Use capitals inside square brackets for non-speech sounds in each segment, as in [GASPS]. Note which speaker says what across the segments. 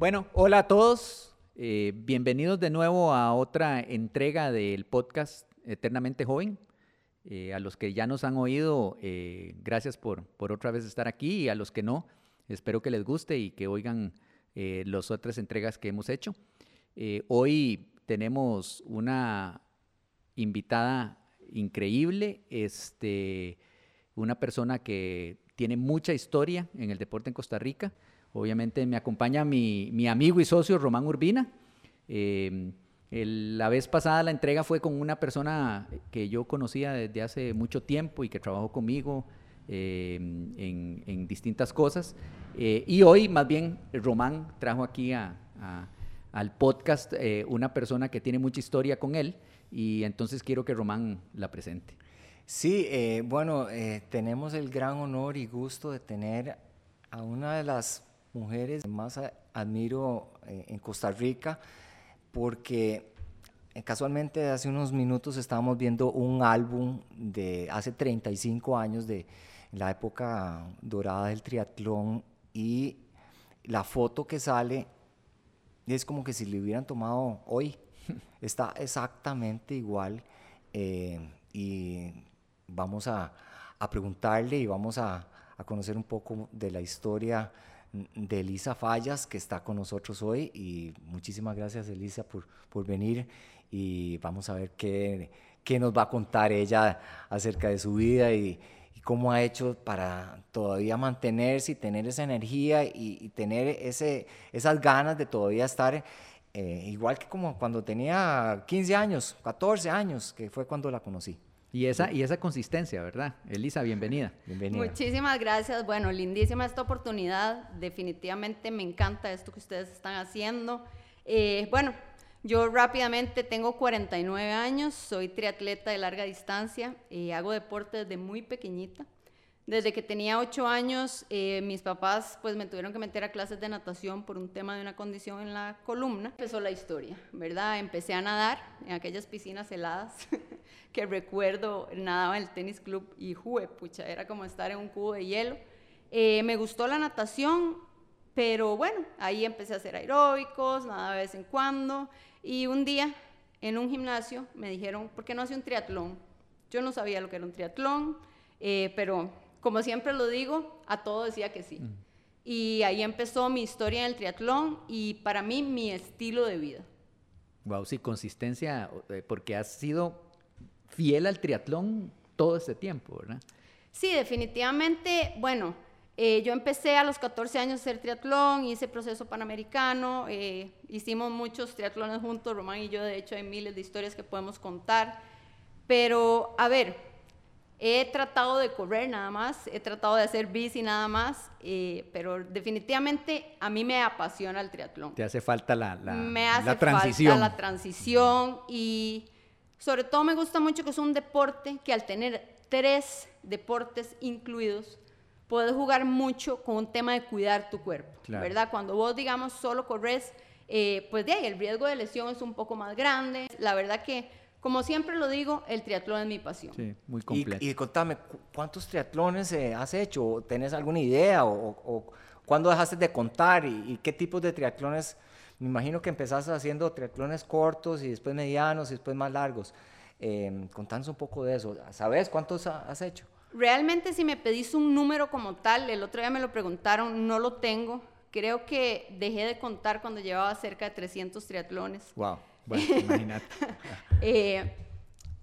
Speaker 1: Bueno, hola a todos. Eh, bienvenidos de nuevo a otra entrega del podcast Eternamente Joven. Eh, a los que ya nos han oído, eh, gracias por, por otra vez estar aquí y a los que no, espero que les guste y que oigan las otras entregas que hemos hecho. hoy tenemos una invitada increíble, este, una persona que tiene mucha historia en el deporte en Costa Rica. Obviamente me acompaña mi, mi amigo y socio Román Urbina. Eh, la vez pasada la entrega fue con una persona que yo conocía desde hace mucho tiempo y que trabajó conmigo eh, en, distintas cosas. Eh, y hoy más bien Román trajo aquí a, al podcast una persona que tiene mucha historia con él y entonces quiero que Román la presente.
Speaker 2: Sí, eh, bueno, eh, tenemos el gran honor y gusto de tener a una de las mujeres más admiro eh, en Costa Rica, porque casualmente hace unos minutos estábamos viendo un álbum de hace 35 años de la época dorada del triatlón y la foto que sale es como que si le hubieran tomado hoy. [LAUGHS] Está exactamente igual eh, y vamos a, preguntarle y vamos a, conocer un poco de la historia de Elisa Fallas, que está con nosotros hoy. Y muchísimas gracias, Elisa, por, por venir. Y vamos a ver qué, qué, nos va a contar ella acerca de su vida y, cómo ha hecho para todavía mantenerse y tener esa energía y, tener ese, esas ganas de todavía estar eh, igual que como cuando tenía 15 años, 14 años, que fue cuando la conocí.
Speaker 1: Y esa, y esa consistencia, ¿verdad? Elisa, bienvenida.
Speaker 3: bienvenida. Muchísimas gracias. Bueno, lindísima esta oportunidad. Definitivamente me encanta esto que ustedes están haciendo. Eh, bueno, yo rápidamente tengo 49 años, soy triatleta de larga distancia, y hago deporte desde muy pequeñita. Desde que tenía ocho años, eh, mis papás pues me tuvieron que meter a clases de natación por un tema de una condición en la columna. Empezó la historia, ¿verdad? Empecé a nadar en aquellas piscinas heladas [LAUGHS] que recuerdo, nadaba en el tenis club y jugué, pucha, era como estar en un cubo de hielo. Eh, me gustó la natación, pero bueno, ahí empecé a hacer aeróbicos, nada de vez en cuando. Y un día en un gimnasio me dijeron, ¿por qué no hace un triatlón? Yo no sabía lo que era un triatlón, eh, pero como siempre lo digo, a todo decía que sí. Mm. Y ahí empezó mi historia en el triatlón y para mí mi estilo de vida.
Speaker 1: Wow, sí, consistencia, eh, porque has sido fiel al triatlón todo este tiempo, ¿verdad?
Speaker 3: Sí, definitivamente, bueno, eh, yo empecé a los 14 años a hacer triatlón, hice proceso panamericano, eh, hicimos muchos triatlones juntos, Román y yo, de hecho hay miles de historias que podemos contar, pero a ver, He tratado de correr nada más, he tratado de hacer bici nada más, eh, pero definitivamente a mí me apasiona el triatlón.
Speaker 1: Te hace falta la, la,
Speaker 3: me hace Falta la transición y sobre todo me gusta mucho que es un deporte que al tener tres deportes incluidos, puedes jugar mucho con un tema de cuidar tu cuerpo, ¿verdad? Cuando vos, digamos, solo corres, eh, pues de ahí el riesgo de lesión es un poco más grande. La verdad que como siempre lo digo, el triatlón es mi pasión.
Speaker 1: Sí, muy completo.
Speaker 2: Y, contame, ¿cuántos triatlones eh, has hecho? ¿Tienes alguna idea? ¿O, cuándo dejaste de contar? ¿Y, qué tipos de triatlones? Me imagino que empezaste haciendo triatlones cortos y después medianos y después más largos. Eh, contanos un poco de eso. ¿Sabes cuántos has hecho?
Speaker 3: Realmente si me pedís un número como tal, el otro día me lo preguntaron, no lo tengo. Creo que dejé de contar cuando llevaba cerca de 300 triatlones.
Speaker 1: Wow. Bueno, imagínate. [LAUGHS]
Speaker 3: Eh,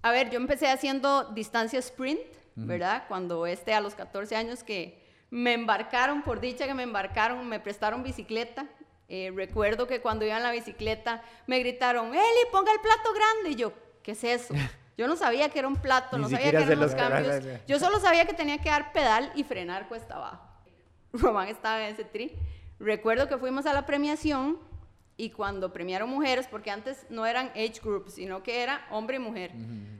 Speaker 3: a ver, yo empecé haciendo distancia sprint, ¿verdad? Cuando este a los 14 años que me embarcaron, por dicha que me embarcaron, me prestaron bicicleta. Eh, recuerdo que cuando iba en la bicicleta me gritaron, Eli, ponga el plato grande. Y yo, ¿qué es eso? [LAUGHS] Yo no sabía que era un plato, no sabía que eran los cambios. Yo solo sabía que tenía que dar pedal y frenar cuesta abajo. [LAUGHS] Román estaba en ese tri. Recuerdo que fuimos a la premiación y cuando premiaron mujeres, porque antes no eran age groups, sino que era hombre y mujer.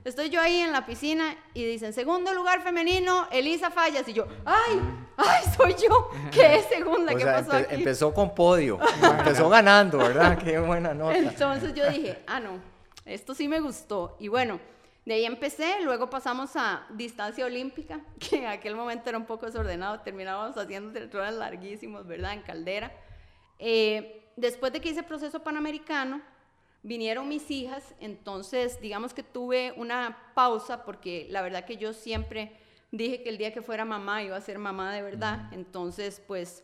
Speaker 3: Estoy yo ahí en la piscina y dicen, segundo lugar femenino, Elisa Fallas. Y yo, ¡ay! ¡ay, soy yo! ¿Qué es segunda? ¿Qué pasó aquí?
Speaker 2: Empezó con podio, [LAUGHS] empezó ganando, ¿verdad? Qué buena nota.
Speaker 3: Entonces yo dije, ah, no, esto sí me gustó. Y bueno, de ahí empecé, luego pasamos a distancia olímpica, [LAUGHS] que en aquel momento era un poco desordenado, terminábamos haciendo triatlones larguísimos, ¿verdad? En caldera. Eh, después de que hice proceso panamericano, vinieron mis hijas, entonces digamos que tuve una pausa porque la verdad que yo siempre dije que el día que fuera mamá iba a ser mamá de verdad, entonces pues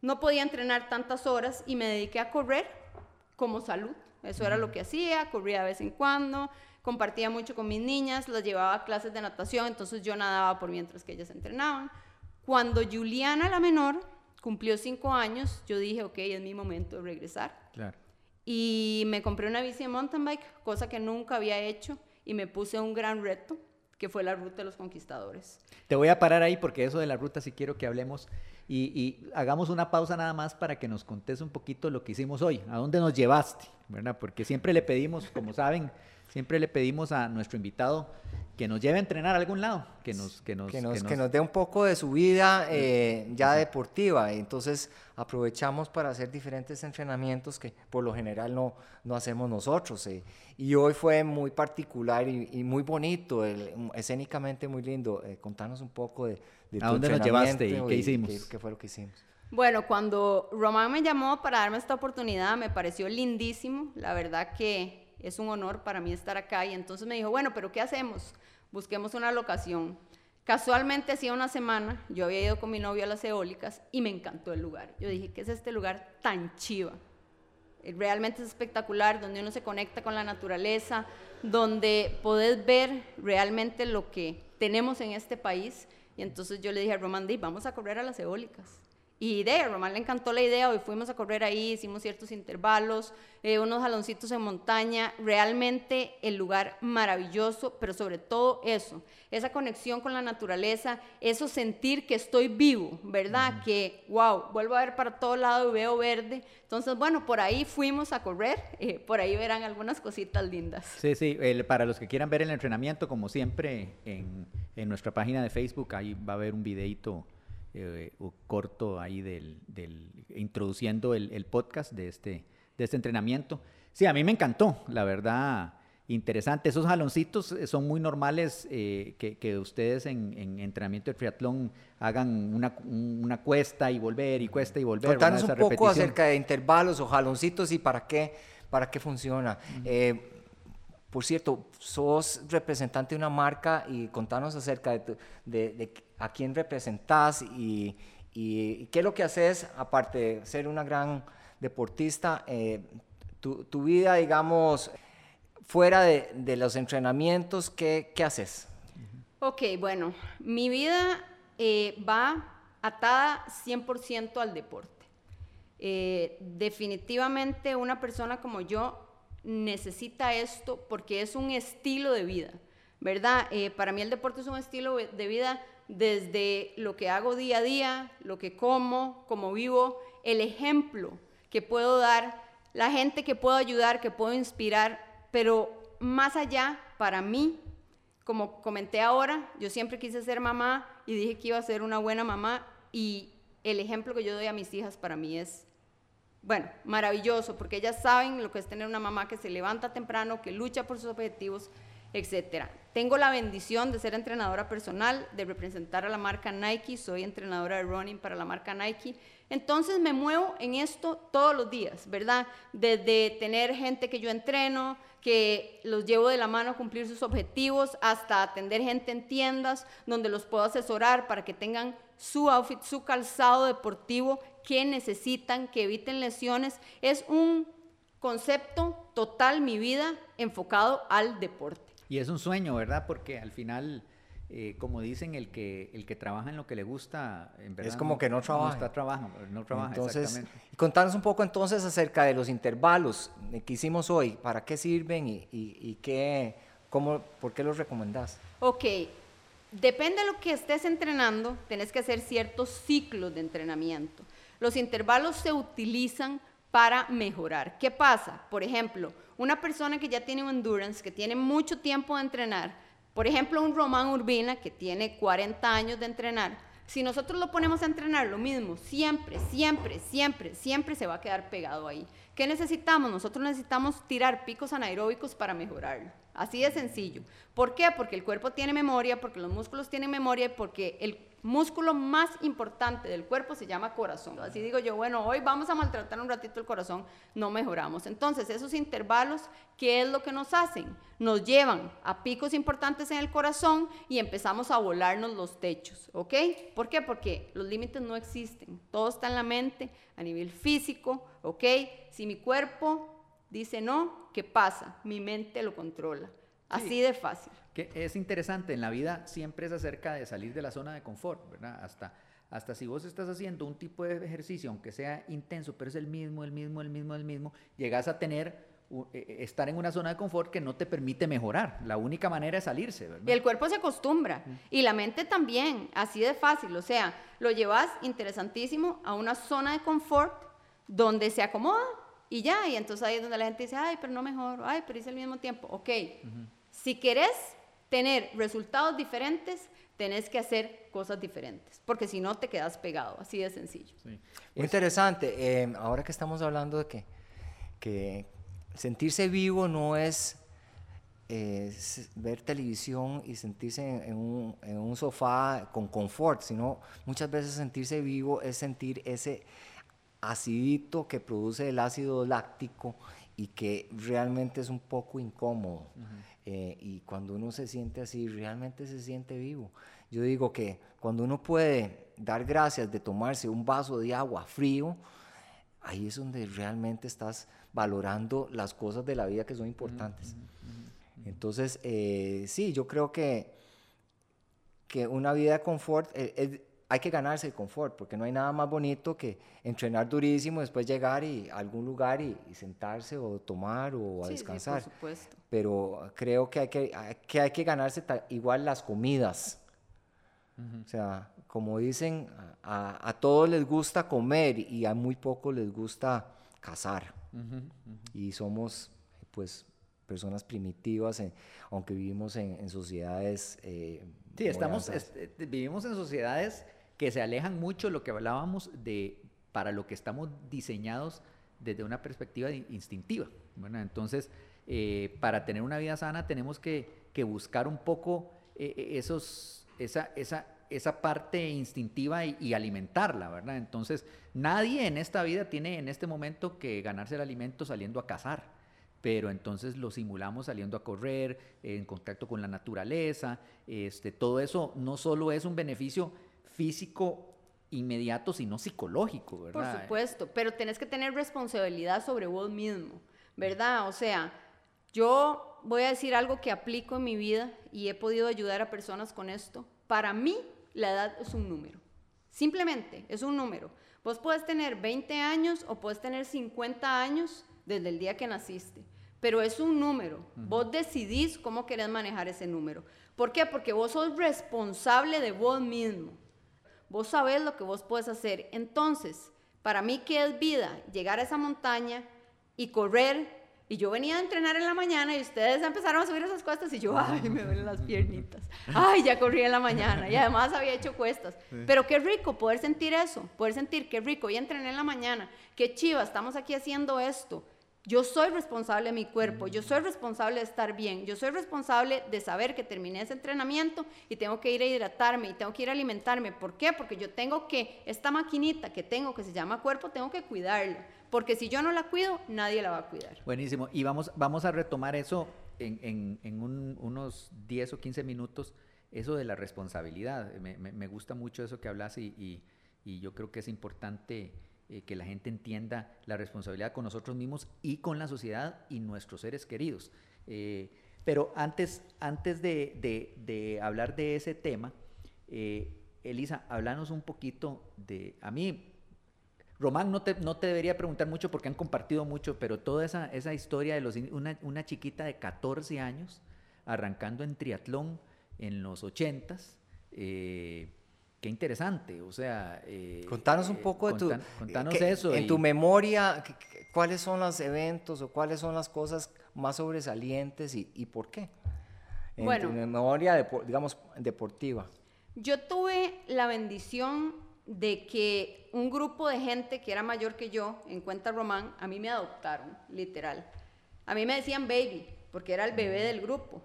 Speaker 3: no podía entrenar tantas horas y me dediqué a correr como salud. Eso era lo que hacía, corría de vez en cuando, compartía mucho con mis niñas, las llevaba a clases de natación, entonces yo nadaba por mientras que ellas entrenaban. Cuando Juliana, la menor, cumplió cinco años, yo dije, ok, es mi momento de regresar.
Speaker 1: Claro.
Speaker 3: Y me compré una bici de mountain bike, cosa que nunca había hecho, y me puse un gran reto, que fue la ruta de los conquistadores.
Speaker 1: Te voy a parar ahí porque eso de la ruta sí quiero que hablemos y, y, hagamos una pausa nada más para que nos contes un poquito lo que hicimos hoy, a dónde nos llevaste, ¿verdad? Porque siempre le pedimos, como saben, siempre le pedimos a nuestro invitado que nos lleve a entrenar a algún lado, que nos,
Speaker 2: que nos, que nos, que nos, dé un poco de su vida eh, ya deportiva. Entonces aprovechamos para hacer diferentes entrenamientos que por lo general no, no hacemos nosotros. Eh. Y hoy fue muy particular y, muy bonito, escénicamente muy lindo. Eh, contanos un poco de, de
Speaker 1: ¿A dónde nos llevaste y qué hicimos?
Speaker 2: Qué, qué fue lo que hicimos?
Speaker 3: Bueno, cuando Román me llamó para darme esta oportunidad, me pareció lindísimo. La verdad que es un honor para mí estar acá. Y entonces me dijo, bueno, pero ¿qué hacemos? Busquemos una locación. Casualmente, hacía una semana, yo había ido con mi novio a las eólicas y me encantó el lugar. Yo dije, ¿qué es este lugar tan chiva? Eh, realmente es espectacular, donde uno se conecta con la naturaleza, donde podés ver realmente lo que tenemos en este país. Y entonces yo le dije a Roman, vamos a correr a las eólicas. Y de a Román le encantó la idea, hoy fuimos a correr ahí, hicimos ciertos intervalos, eh, unos jaloncitos en montaña, realmente el lugar maravilloso, pero sobre todo eso, esa conexión con la naturaleza, eso sentir que estoy vivo, ¿verdad? Que, wow, vuelvo a ver para todo lado y veo verde. Entonces, bueno, por ahí fuimos a correr, eh, por ahí verán algunas cositas lindas.
Speaker 1: Sí, sí, para los que quieran ver el entrenamiento, como siempre, en, en nuestra página de Facebook, ahí va a haber un videito eh, corto ahí del, introduciendo el, podcast de este, de este entrenamiento. Sí, a mí me encantó, la verdad, interesante. Esos jaloncitos eh, son muy normales eh, que, ustedes en, entrenamiento de triatlón hagan una, cuesta y volver y cuesta y volver.
Speaker 2: Contanos un poco acerca de intervalos o jaloncitos y para qué, para qué funciona. Por cierto, sos representante de una marca y contanos acerca de, a quién representás y, qué es lo que haces, aparte de ser una gran deportista, eh, tu, vida, digamos, fuera de, los entrenamientos, ¿qué, haces?
Speaker 3: Ok, bueno, mi vida eh, va atada 100% al deporte. Eh, definitivamente una persona como yo necesita esto porque es un estilo de vida, ¿verdad? para mí el deporte es un estilo de vida desde lo que hago día a día, lo que como, cómo vivo, el ejemplo que puedo dar, la gente que puedo ayudar, que puedo inspirar, pero más allá, para mí, como comenté ahora, yo siempre quise ser mamá y dije que iba a ser una buena mamá y el ejemplo que yo doy a mis hijas para mí es, bueno, maravilloso, porque ellas saben lo que es tener una mamá que se levanta temprano, que lucha por sus objetivos, etcétera. Tengo la bendición de ser entrenadora personal, de representar a la marca Nike, soy entrenadora de running para la marca Nike. Entonces me muevo en esto todos los días, ¿verdad? Desde tener gente que yo entreno, que los llevo de la mano a cumplir sus objetivos, hasta atender gente en tiendas donde los puedo asesorar para que tengan su outfit, su calzado deportivo que necesitan, que eviten lesiones. Es un concepto total mi vida enfocado al deporte.
Speaker 1: Y es un sueño, ¿verdad? Porque al final, eh, como dicen, el que, el que trabaja en lo que le gusta, en verdad.
Speaker 2: Es como que no trabaja.
Speaker 1: No está trabajando, no trabaja,
Speaker 2: entonces,
Speaker 1: exactamente.
Speaker 2: Contanos un poco entonces acerca de los intervalos que hicimos hoy, para qué sirven y, y, qué, cómo, por qué los recomendás.
Speaker 3: Ok, depende de lo que estés entrenando, tenés que hacer ciertos ciclos de entrenamiento. Los intervalos se utilizan para mejorar. ¿Qué pasa? Por ejemplo, una persona que ya tiene un endurance, que tiene mucho tiempo de entrenar, por ejemplo, un Román Urbina que tiene 40 años de entrenar, si nosotros lo ponemos a entrenar lo mismo, siempre, siempre, siempre, siempre se va a quedar pegado ahí. ¿Qué necesitamos? Nosotros necesitamos tirar picos anaeróbicos para mejorarlo. Así de sencillo. ¿Por qué? Porque el cuerpo tiene memoria, porque los músculos tienen memoria y porque el músculo más importante del cuerpo se llama corazón. Así digo yo, bueno, hoy vamos a maltratar un ratito el corazón, no mejoramos. Entonces, esos intervalos, ¿qué es lo que nos hacen? Nos llevan a picos importantes en el corazón y empezamos a volarnos los techos, ¿ok? ¿Por qué? Porque los límites no existen. Todo está en la mente, a nivel físico, ¿ok? Si mi cuerpo dice no, ¿qué pasa? Mi mente lo controla. Así de fácil.
Speaker 1: Que es interesante, en la vida siempre es acerca de salir de la zona de confort, ¿verdad? Hasta, hasta si vos estás haciendo un tipo de ejercicio, aunque sea intenso, pero es el mismo, el mismo, el mismo, el mismo, llegas a tener e, e, estar en una zona de confort que no te permite mejorar. La única manera es salirse, ¿verdad?
Speaker 3: Y el cuerpo se acostumbra. Y la mente también, así de fácil. O sea, lo llevas interesantísimo a una zona de confort donde se acomoda y ya. Y entonces ahí es donde la gente dice, ay, pero no mejor, ay, pero hice al mismo tiempo. Ok, si querés tener resultados diferentes, tenés que hacer cosas diferentes, porque si no te quedas pegado, así de sencillo.
Speaker 2: Sí. interesante, eh, ahora que estamos hablando de que, que sentirse vivo no es eh, ver televisión y sentirse en, un, en, un, sofá con confort, sino muchas veces sentirse vivo es sentir ese acidito que produce el ácido láctico y que realmente es un poco incómodo. Eh, y cuando uno se siente así, realmente se siente vivo. Yo digo que cuando uno puede dar gracias de tomarse un vaso de agua frío, ahí es donde realmente estás valorando las cosas de la vida que son importantes. Entonces, eh, sí, yo creo que, que una vida de confort, eh, hay que ganarse el confort, porque no hay nada más bonito que entrenar durísimo, después llegar y, a algún lugar y, sentarse o tomar o a descansar.
Speaker 3: Sí, por supuesto.
Speaker 2: Pero creo que hay que, que, hay que ganarse igual las comidas. O sea, como dicen, a, a, todos les gusta comer y a muy pocos les gusta cazar. Y somos, pues, personas primitivas, aunque vivimos en, sociedades... Eh,
Speaker 1: sí, estamos, eh, vivimos en sociedades que se alejan mucho de lo que hablábamos de para lo que estamos diseñados desde una perspectiva instintiva. Bueno, entonces, eh, para tener una vida sana tenemos que, buscar un poco eh, eh, esos, esa, esa, esa parte instintiva y, alimentarla, ¿verdad? Entonces, nadie en esta vida tiene en este momento que ganarse el alimento saliendo a cazar, pero entonces lo simulamos saliendo a correr, en contacto con la naturaleza, este, todo eso no solo es un beneficio físico inmediato, sino psicológico, ¿verdad?
Speaker 3: Por supuesto, pero tenés que tener responsabilidad sobre vos mismo, ¿verdad? O sea, yo voy a decir algo que aplico en mi vida y he podido ayudar a personas con esto. Para mí, la edad es un número. Simplemente es un número. Vos puedes tener 20 años o puedes tener 50 años desde el día que naciste, pero es un número. Vos decidís cómo querés manejar ese número. ¿Por qué? Porque vos sos responsable de vos mismo. Vos sabés lo que vos puedes hacer. Entonces, para mí, ¿qué es vida? Llegar a esa montaña y correr. Y yo venía a entrenar en la mañana y ustedes empezaron a subir esas cuestas y yo, ay, me duelen las piernitas. Ay, ya corrí en la mañana y además había hecho cuestas. Pero qué rico poder sentir eso, poder sentir qué rico, ya entrené en la mañana, qué chiva, estamos aquí haciendo esto. Yo soy responsable de mi cuerpo, yo soy responsable de estar bien, yo soy responsable de saber que terminé ese entrenamiento y tengo que ir a hidratarme y tengo que ir a alimentarme. ¿Por qué? Porque yo tengo que, esta maquinita que tengo que se llama cuerpo, tengo que cuidarla. Porque si yo no la cuido, nadie la va a cuidar.
Speaker 1: Buenísimo. Y vamos, vamos a retomar eso en, unos 10 o 15 minutos, eso de la responsabilidad. Me, gusta mucho eso que hablas y yo creo que es importante eh, que la gente entienda la responsabilidad con nosotros mismos y con la sociedad y nuestros seres queridos. Eh, pero antes, antes de, hablar de ese tema, eh, Elisa, háblanos un poquito de, a mí, Román no te, no te debería preguntar mucho porque han compartido mucho, pero toda esa, esa historia de los, una, una chiquita de 14 años arrancando en triatlón en los 80s, Qué interesante, o sea...
Speaker 2: Eh, contanos un eh, poco de tu...
Speaker 1: Contanos eso.
Speaker 2: En tu memoria, ¿cuáles son los eventos o cuáles son las cosas más sobresalientes y, por qué? En tu memoria, digamos, deportiva.
Speaker 3: Yo tuve la bendición de que un grupo de gente que era mayor que yo, en Cuenta Román, a mí me adoptaron, literal. A mí me decían baby, porque era el bebé del grupo.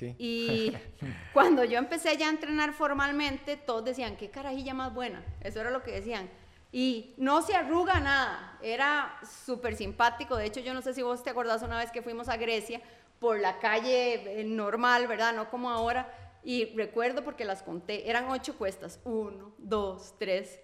Speaker 3: Y [LAUGHS] cuando yo empecé ya a entrenar formalmente, todos decían, qué carajilla más buena. Eso era lo que decían. Y no se arruga nada. Era súper simpático. De hecho, yo no sé si vos te acordás una vez que fuimos a Grecia por la calle eh, normal, ¿verdad? No como ahora. Y recuerdo porque las conté. Eran ocho cuestas. Uno, dos, tres.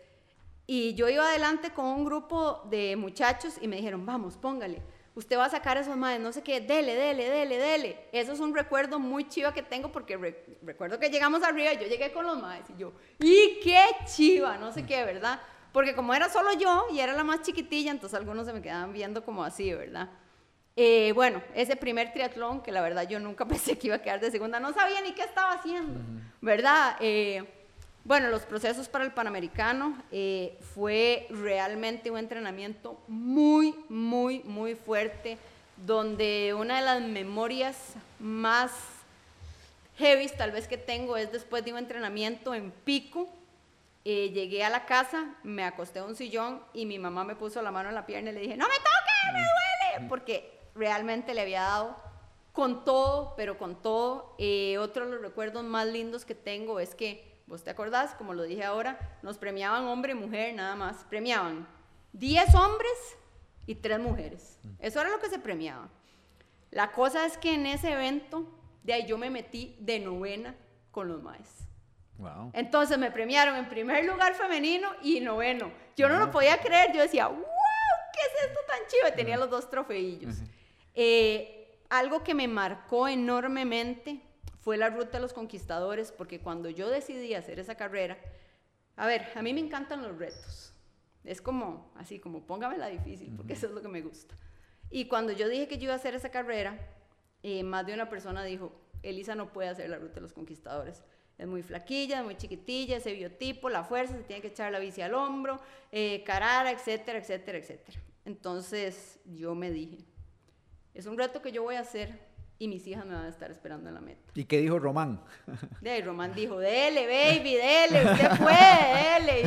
Speaker 3: Y yo iba adelante con un grupo de muchachos y me dijeron, vamos, póngale usted va a sacar esos madres, no sé qué, dele, dele, dele, dele. Eso es un recuerdo muy chiva que tengo porque recuerdo que llegamos arriba y yo llegué con los madres y yo, ¡y qué chiva! No sé qué, ¿verdad? Porque como era solo yo y era la más chiquitilla, entonces algunos se me quedaban viendo como así, ¿verdad? Eh, bueno, ese primer triatlón, que la verdad yo nunca [LAUGHS] pensé que iba a quedar de segunda, no sabía ni qué estaba haciendo, ¿verdad? Eh, bueno, los procesos para el Panamericano eh, fue realmente un entrenamiento muy, muy, muy fuerte, donde una de las memorias más heavy tal vez que tengo es después de un entrenamiento en pico. Eh, llegué a la casa, me acosté en un sillón y mi mamá me puso la mano en la pierna y le dije, no me toques, me duele, porque realmente le había dado con todo, pero con todo. Eh, otro de los recuerdos más lindos que tengo es que ¿Vos te acordás? Como lo dije ahora, nos premiaban hombre y mujer nada más. Premiaban 10 hombres y 3 mujeres. Eso era lo que se premiaba. La cosa es que en ese evento, de ahí yo me metí de novena con los maes. Wow. Entonces me premiaron en primer lugar femenino y noveno. Yo no lo podía creer, yo decía, wow, ¿qué es esto tan chido? Y tenía los dos trofeillos. Eh, algo que me marcó enormemente fue la ruta de los conquistadores, porque cuando yo decidí hacer esa carrera, a ver, a mí me encantan los retos. Es como, así como, póngamela difícil, porque eso es lo que me gusta. Y cuando yo dije que yo iba a hacer esa carrera, eh, más de una persona dijo, Elisa no puede hacer la ruta de los conquistadores. Es muy flaquilla, muy chiquitilla, ese biotipo, la fuerza, se tiene que echar la bici al hombro, eh, carara, etcétera, etcétera, etcétera. Entonces yo me dije, es un reto que yo voy a hacer, y mis hijas me van a estar esperando en la meta.
Speaker 1: ¿Y qué dijo Román?
Speaker 3: De Román dijo, dele, baby, dele, usted [LAUGHS] puede, dele.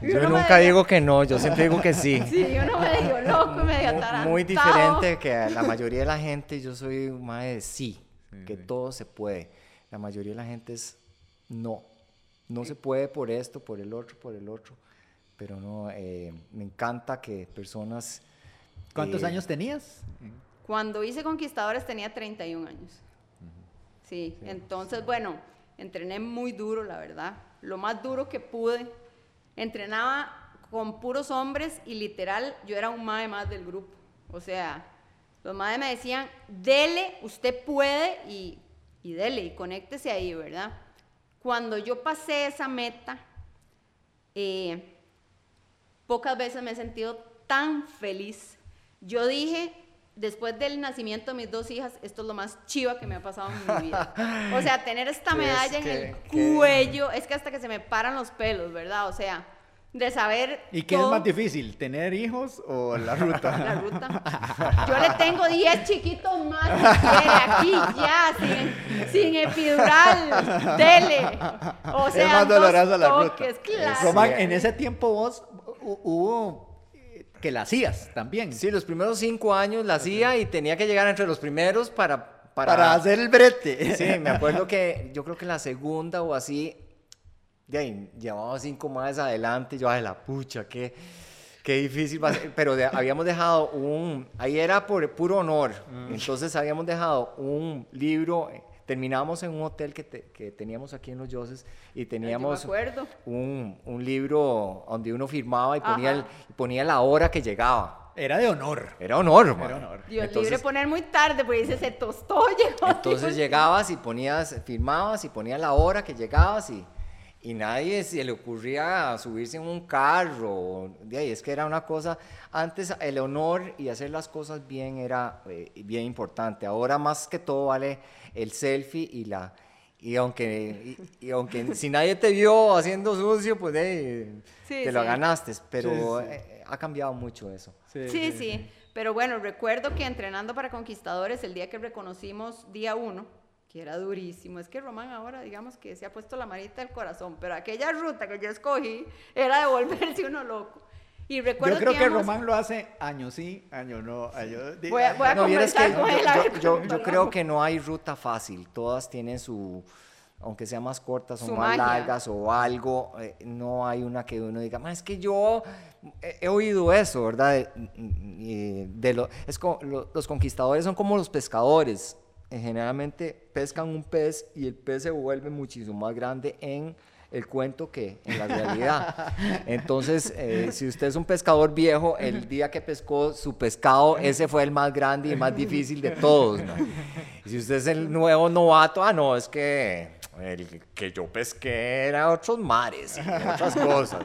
Speaker 3: Y de,
Speaker 2: yo nunca digo que no, yo siempre digo que sí. [LAUGHS]
Speaker 3: Sí, yo no me digo loco, me digo
Speaker 2: Muy, muy diferente que la mayoría de la gente, yo soy más de sí, que todo se puede. La mayoría de la gente es no. No se puede por esto, por el otro, por el otro. Pero no, eh, me encanta que personas...
Speaker 1: ¿Cuántos eh, años tenías?
Speaker 3: Cuando hice Conquistadores tenía 31 años. Sí, entonces, bueno, entrené muy duro, la verdad. Lo más duro que pude. Entrenaba con puros hombres y literal yo era un mae más del grupo. O sea, los madres me decían, dele, usted puede y, y dele y conéctese ahí, ¿verdad? Cuando yo pasé esa meta, eh, pocas veces me he sentido tan feliz. Yo dije, después del nacimiento de mis dos hijas, esto es lo más chiva que me ha pasado en mi [LAUGHS] vida. O sea, tener esta medalla en el cuello, es que hasta que se me paran los pelos, ¿verdad? O sea, de saber.
Speaker 1: ¿Y qué es más difícil, tener hijos o la [LAUGHS] ruta?
Speaker 3: La ruta. [LAUGHS] Yo le tengo 10 chiquitos más aquí ya, sin, sin, epidural, dele. O sea,
Speaker 1: es más dolorosa la
Speaker 3: ruta. Claro.
Speaker 1: Román, en ese tiempo vos hubo que la hacías también.
Speaker 2: Sí, los primeros cinco años la hacía y tenía que llegar entre los primeros para...
Speaker 1: Para, hacer el brete.
Speaker 2: Sí, me [LAUGHS] acuerdo que yo creo que la segunda o así, de ahí, llevaba cinco más adelante, yo, ay, la pucha, qué, qué difícil va a ser. Pero habíamos dejado un, ahí era por puro honor, mm. entonces habíamos dejado un libro terminamos en un hotel que, que teníamos aquí en Los Yoses y teníamos un, un, libro donde uno firmaba y ponía, ponía la hora que llegaba.
Speaker 1: Era de honor.
Speaker 2: Era honor,
Speaker 3: Era honor. Dios libre poner muy tarde, porque dice, se tostó, llegó.
Speaker 2: Entonces llegabas y ponías, firmabas y ponías la hora que llegabas y, y nadie se le ocurría subirse en un carro. De ahí, es que era una cosa, antes el honor y hacer las cosas bien era eh, bien importante. Ahora más que todo vale el selfie y la... Y aunque, y, aunque [LAUGHS] si nadie te vio haciendo sucio, pues te lo ganaste. Pero eh, ha cambiado mucho eso.
Speaker 3: Sí sí, Pero bueno, recuerdo que entrenando para Conquistadores, el día que reconocimos día uno, que era durísimo. Es que Román ahora, digamos que se ha puesto la marita del corazón, pero aquella ruta que yo escogí era de volverse uno loco. Y recuerdo
Speaker 1: Yo creo que,
Speaker 3: íbamos-
Speaker 1: Román lo hace años sí, años no. Años,
Speaker 3: Voy a- voy a
Speaker 2: No, vieras que
Speaker 3: conversar con
Speaker 2: yo,
Speaker 3: él,
Speaker 2: yo- yo- yo creo que no hay ruta fácil. Todas tienen su, aunque sean más cortas o
Speaker 3: Su
Speaker 2: más
Speaker 3: magia.
Speaker 2: largas o algo, eh, no hay una que uno diga, "Ma, es que yo he, he oído eso, ¿verdad? De, y de lo- es como, lo- los conquistadores son como los pescadores. Eh, Generalmente pescan un pez y el pez se vuelve muchísimo más grande en el cuento que en la realidad. [LAUGHS] Entonces, eh, si usted es un pescador viejo, el día que pescó su pescado, ese fue el más grande y más difícil de todos. ¿no? Y si usted es el nuevo novato, ah, no, es que el que yo pesqué era otros mares y otras cosas.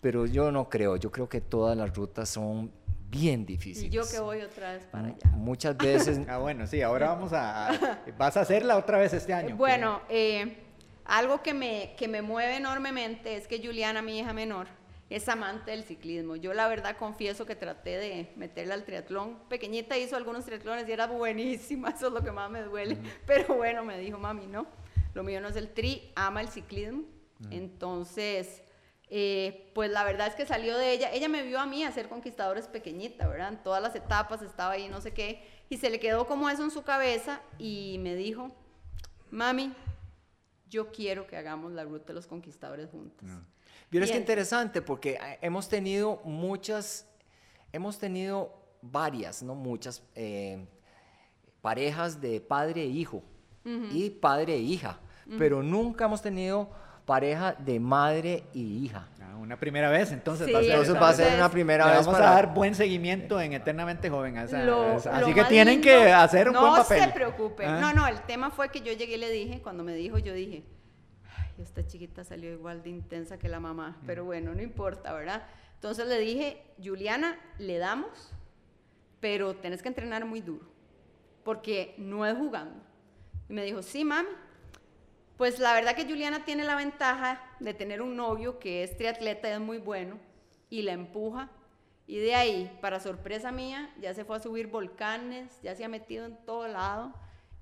Speaker 2: Pero yo no creo, yo creo que todas las rutas son bien
Speaker 3: Y
Speaker 2: difíciles.
Speaker 3: yo que voy otra vez para allá.
Speaker 2: Muchas veces [LAUGHS]
Speaker 1: Ah, bueno, sí, ahora vamos a, a- [LAUGHS] Vas a hacerla otra vez este año.
Speaker 3: Bueno, eh, algo que me, que me mueve enormemente es que Juliana, mi hija menor, es amante del ciclismo. Yo la verdad confieso que traté de meterla al triatlón. Pequeñita hizo algunos triatlones y era buenísima, [LAUGHS] eso es lo que más me duele. Pero bueno, me dijo, mami, no, lo mío no es el tri, ama el ciclismo. Entonces, eh, pues la verdad es que salió de ella. Ella me vio a mí hacer conquistadores pequeñita, ¿verdad? En todas las etapas estaba ahí, no sé qué. Y se le quedó como eso en su cabeza y me dijo, mami, yo quiero que hagamos la ruta de los conquistadores juntos.
Speaker 2: Vieras qué
Speaker 3: Bien.
Speaker 2: interesante, porque eh, hemos tenido muchas, hemos tenido varias, no muchas, eh, parejas de padre e hijo y padre e hija, pero nunca hemos tenido pareja de madre y hija.
Speaker 1: Ah, una primera vez, entonces
Speaker 3: Sí,
Speaker 1: va a ser.
Speaker 2: Entonces va a ser una primera vez
Speaker 1: vamos
Speaker 2: para...
Speaker 1: a dar buen seguimiento en Eternamente Joven. a esa-
Speaker 3: Lo-
Speaker 1: a esa-
Speaker 3: lo
Speaker 1: así que tienen
Speaker 3: lindo-
Speaker 1: que hacer un
Speaker 3: no
Speaker 1: buen papel.
Speaker 3: se preocupe.
Speaker 1: Ah.
Speaker 3: No, no, el tema fue que yo llegué y le dije, cuando me dijo, yo dije, ay, esta chiquita salió igual de intensa que la mamá, pero bueno, no importa, ¿verdad? Entonces le dije, Juliana, le damos, pero tenés que entrenar muy duro, porque no es jugando. Y me dijo, sí, mami. Pues la verdad que Juliana tiene la ventaja de tener un novio que es triatleta y es muy bueno y la empuja. Y de ahí, para sorpresa mía, ya se fue a subir volcanes, ya se ha metido en todo lado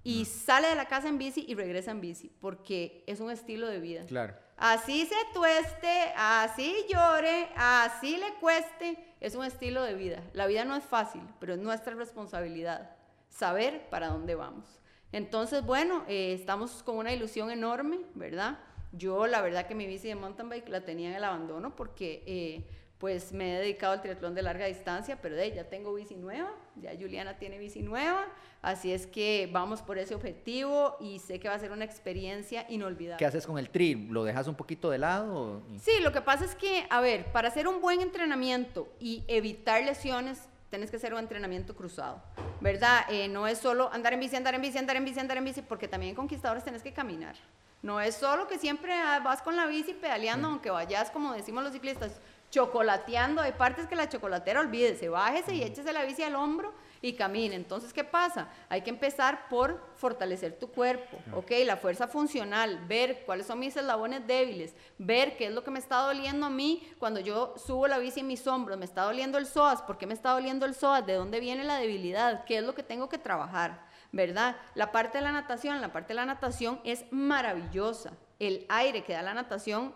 Speaker 3: y sale de la casa en bici y regresa en bici porque es un estilo de vida.
Speaker 1: Claro.
Speaker 3: Así se tueste, así llore, así le cueste, es un estilo de vida. La vida no es fácil, pero es nuestra responsabilidad saber para dónde vamos. Entonces, bueno, eh, estamos con una ilusión enorme, ¿verdad? Yo la verdad que mi bici de mountain bike la tenía en el abandono porque eh, pues me he dedicado al triatlón de larga distancia, pero de ya tengo bici nueva, ya Juliana tiene bici nueva, así es que vamos por ese objetivo y sé que va a ser una experiencia inolvidable.
Speaker 1: ¿Qué haces con el tri? ¿Lo dejas un poquito de lado?
Speaker 3: Sí, lo que pasa es que, a ver, para hacer un buen entrenamiento y evitar lesiones, tienes que hacer un entrenamiento cruzado, ¿verdad? Eh, no es solo andar en bici, andar en bici, andar en bici, andar en bici, porque también en conquistadores tienes que caminar. No es solo que siempre ah, vas con la bici pedaleando, aunque vayas, como decimos los ciclistas, chocolateando. Hay partes que la chocolatera, olvídese, bájese y échese la bici al hombro y camine. Entonces, ¿qué pasa? Hay que empezar por fortalecer tu cuerpo, ¿ok? La fuerza funcional, ver cuáles son mis eslabones débiles, ver qué es lo que me está doliendo a mí cuando yo subo la bici en mis hombros, me está doliendo el psoas, ¿por qué me está doliendo el psoas? ¿De dónde viene la debilidad? ¿Qué es lo que tengo que trabajar? ¿Verdad? La parte de la natación, la parte de la natación es maravillosa. El aire que da la natación,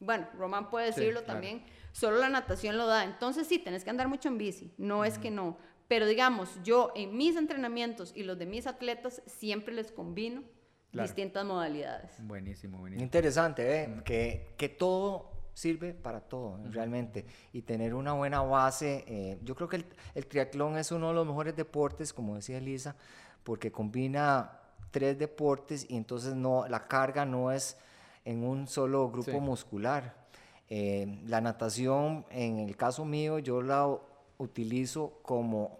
Speaker 3: bueno, Román puede
Speaker 1: Sí,
Speaker 3: decirlo
Speaker 1: claro.
Speaker 3: también, solo la natación lo da. Entonces sí, tenés que andar mucho en bici, no es que no. Pero digamos, yo en mis entrenamientos y los de mis atletas siempre les combino
Speaker 1: Claro.
Speaker 3: distintas modalidades.
Speaker 1: Buenísimo, buenísimo.
Speaker 2: Interesante, ¿eh? que, que todo sirve para todo, realmente. Y tener una buena base. eh, yo creo que el, el triatlón es uno de los mejores deportes, como decía Elisa, porque combina tres deportes y entonces no, la carga no es en un solo grupo
Speaker 1: Sí.
Speaker 2: muscular. Eh, la natación, en el caso mío, yo la utilizo como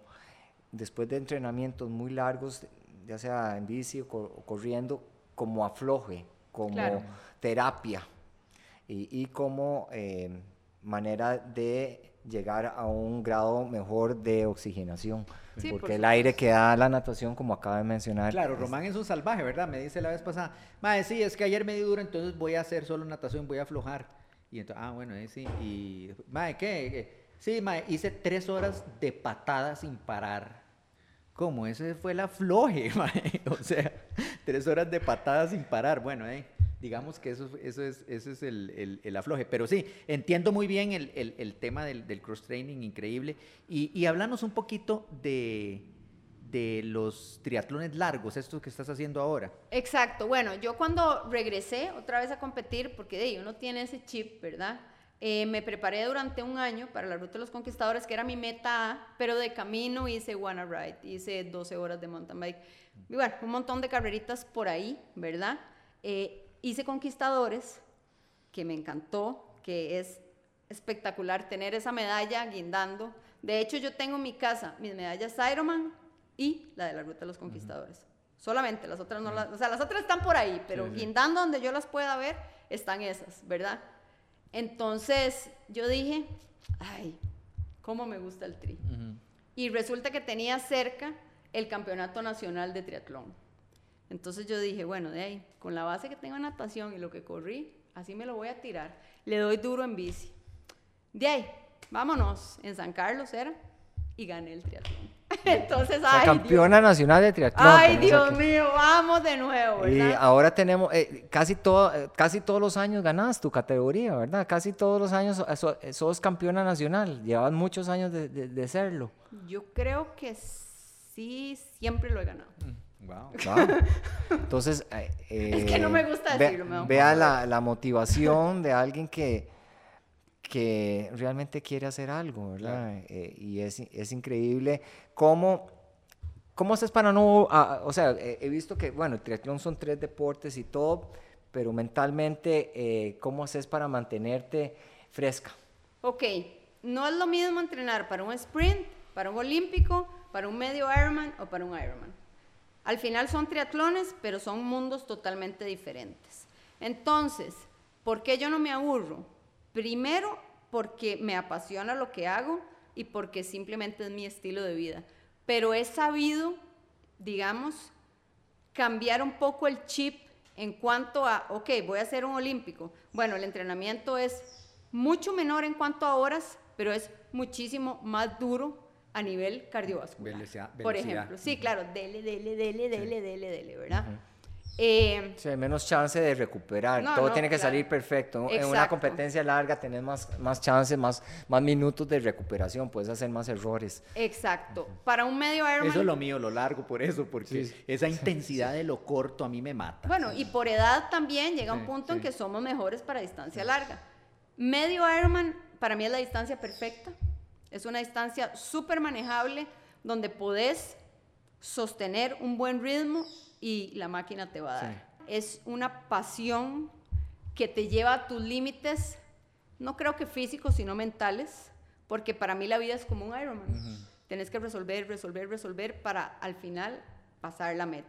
Speaker 2: después de entrenamientos muy largos, ya sea en bici o, co- o corriendo, como afloje, como
Speaker 3: Claro.
Speaker 2: terapia y, y como eh, manera de llegar a un grado mejor de oxigenación.
Speaker 3: Sí, por
Speaker 2: porque el aire que da la natación, como acaba de mencionar.
Speaker 1: Claro,
Speaker 2: es-
Speaker 1: Román es un salvaje, ¿verdad? Me dice la vez pasada, madre, sí, es que ayer me di duro, entonces voy a hacer solo natación, voy a aflojar. Y entonces, ah, bueno, ahí sí. Y, madre, ¿qué? Sí, madre, hice tres horas de patada sin parar. ¿Cómo? Ese fue el afloje, [LAUGHS] madre. O sea, tres horas de patada sin parar. Bueno, eh, digamos que eso, eso es, eso es el, el, el afloje. Pero sí, entiendo muy bien el, el, tema del, del cross-training, increíble. Y, y háblanos un poquito de, de los triatlones largos, estos que estás haciendo ahora.
Speaker 3: Exacto, bueno, yo cuando regresé otra vez a competir, porque de uno tiene ese chip, ¿verdad? Eh, me preparé durante un año para la Ruta de los Conquistadores, que era mi meta A, pero de camino hice Wanna Ride, hice 12 horas de mountain bike. Y bueno, un montón de carreritas por ahí, ¿verdad? Eh, hice Conquistadores, que me encantó, que es espectacular tener esa medalla guindando. De hecho, yo tengo en mi casa mis medallas Ironman y la de la Ruta de los Conquistadores. Solamente, las otras no las... O sea, las otras están por ahí, pero
Speaker 1: Sí, sí.
Speaker 3: guindando donde yo las pueda ver, están esas, ¿verdad? Entonces, yo dije, ay, cómo me gusta el tri. Y resulta que tenía cerca el Campeonato Nacional de Triatlón. Entonces yo dije, bueno, de ahí, con la base que tengo en natación y lo que corrí, así me lo voy a tirar. Le doy duro en bici. De ahí, vámonos, en San Carlos era, y gané el triatlón. [LAUGHS] Entonces,
Speaker 2: La
Speaker 3: ay,
Speaker 2: campeona nacional de triatlón.
Speaker 3: ay, Dios mío, vamos de nuevo,
Speaker 2: Y
Speaker 3: ¿verdad?
Speaker 2: ahora tenemos, eh, casi, todo, eh, casi todos los años ganas tu categoría, ¿verdad? Casi todos los años so- sos campeona nacional. Llevas muchos años de, de- de serlo.
Speaker 3: Yo creo que sí, siempre lo he ganado.
Speaker 1: Wow.
Speaker 2: Wow. [LAUGHS] Entonces, eh,
Speaker 3: Es que no me gusta
Speaker 2: ve-
Speaker 3: decirlo, un
Speaker 2: Vea la, la motivación de alguien que, que realmente quiere hacer algo, ¿verdad? Eh, y es, es increíble cómo, cómo haces para no, ah, o sea, eh, he visto que, bueno, el triatlón son tres deportes y todo, pero mentalmente, eh, ¿cómo haces para mantenerte fresca?
Speaker 3: Ok, no es lo mismo entrenar para un sprint, para un olímpico, para un medio Ironman o para un Ironman. Al final son triatlones, pero son mundos totalmente diferentes. Entonces, ¿por qué yo no me aburro? Primero, porque me apasiona lo que hago y porque simplemente es mi estilo de vida. Pero he sabido, digamos, cambiar un poco el chip en cuanto a, ok, voy a hacer un olímpico. Bueno, el entrenamiento es mucho menor en cuanto a horas, pero es muchísimo más duro a nivel cardiovascular.
Speaker 1: Velocidad-
Speaker 3: Por ejemplo, sí, claro, dele, dele, dele, dele, dele, dele, ¿verdad? Eh,
Speaker 2: hay menos chance de recuperar.
Speaker 3: No,
Speaker 2: Todo
Speaker 3: no,
Speaker 2: tiene que
Speaker 3: claro.
Speaker 2: salir perfecto. En una
Speaker 3: Exacto.
Speaker 2: competencia larga tenés más, más chances, más, más minutos de recuperación. Puedes hacer más errores.
Speaker 3: exacto. Para un medio Ironman...
Speaker 1: Eso es lo mío, lo largo, por eso, porque esa intensidad de lo corto a mí me mata.
Speaker 3: Bueno, y por edad también llega un
Speaker 1: Sí,
Speaker 3: punto en que somos mejores para distancia larga. Medio Ironman para mí es la distancia perfecta. Es una distancia súper manejable donde podés sostener un buen ritmo y la máquina te va a dar. Es una pasión que te lleva a tus límites, no creo que físicos, sino mentales, porque para mí la vida es como un Ironman. Tienes que resolver, resolver, resolver para al final pasar la meta.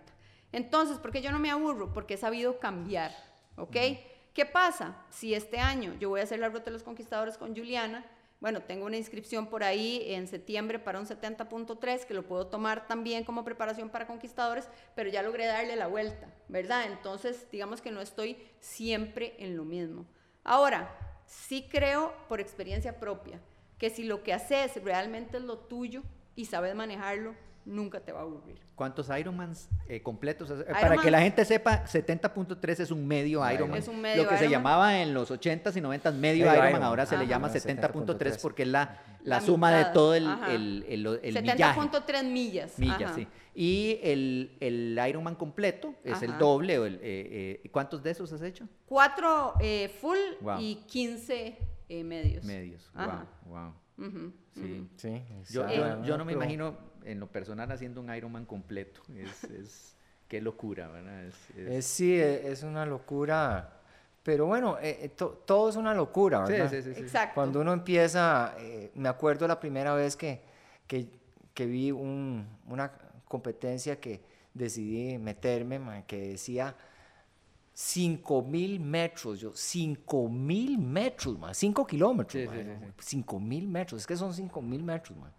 Speaker 3: Entonces, ¿por qué yo no me aburro? Porque he sabido cambiar, ¿ok? ¿Qué pasa? Si este año yo voy a hacer la Ruta de los Conquistadores con Juliana, bueno, tengo una inscripción por ahí en septiembre para un 70.3 que lo puedo tomar también como preparación para conquistadores, pero ya logré darle la vuelta, ¿verdad? Entonces, digamos que no estoy siempre en lo mismo. Ahora, sí creo por experiencia propia que si lo que haces realmente es lo tuyo y sabes manejarlo, nunca te va a aburrir.
Speaker 1: ¿Cuántos Ironmans eh, completos? hace- Para
Speaker 3: Ironman-
Speaker 1: que la gente sepa, 70.3 es un medio
Speaker 2: Un
Speaker 1: Ironman.
Speaker 3: Es un medio
Speaker 1: Lo que se
Speaker 3: Ironman.
Speaker 1: llamaba en los 80s y 90s medio,
Speaker 2: Medio
Speaker 1: Ironman,
Speaker 2: Ironman.
Speaker 1: ahora se le
Speaker 3: Ajá.
Speaker 1: llama
Speaker 2: Ahora
Speaker 1: 70.3
Speaker 2: 70.3
Speaker 1: porque es la, la,
Speaker 3: La
Speaker 1: suma de
Speaker 3: mitad,
Speaker 1: todo el,
Speaker 3: ajá.
Speaker 1: el, el, el millaje.
Speaker 3: 70.3 millas.
Speaker 1: Millas,
Speaker 3: ajá.
Speaker 1: sí. Y el, el Ironman completo es el
Speaker 3: Ajá.
Speaker 1: doble. o el, eh, eh, ¿Cuántos de esos has hecho?
Speaker 3: Cuatro eh, full
Speaker 1: Wow.
Speaker 3: y 15 eh, medios.
Speaker 1: Medios.
Speaker 3: Ajá.
Speaker 1: Wow, wow.
Speaker 3: Ujú,
Speaker 1: Sí.
Speaker 2: Sí.
Speaker 1: Yo, yo, yo no me imagino en lo personal haciendo un Ironman completo. Es, [LAUGHS] es qué locura, ¿verdad? Es- es-
Speaker 2: sí, e- es una locura. Pero bueno, eh, eh, to- todo es una locura, ¿verdad?
Speaker 1: sí, sí, sí.
Speaker 3: Exacto.
Speaker 2: Cuando uno empieza, eh, me acuerdo la primera vez que, que, que vi un- una competencia que decidí meterme, ma, que decía 5 mil metros, yo, 5 mil metros, 5 kilómetros,
Speaker 1: Sí,
Speaker 2: ma,
Speaker 1: sí,
Speaker 2: yo,
Speaker 1: sí, sí.
Speaker 2: 5 mil metros, es que son 5 mil metros, ma.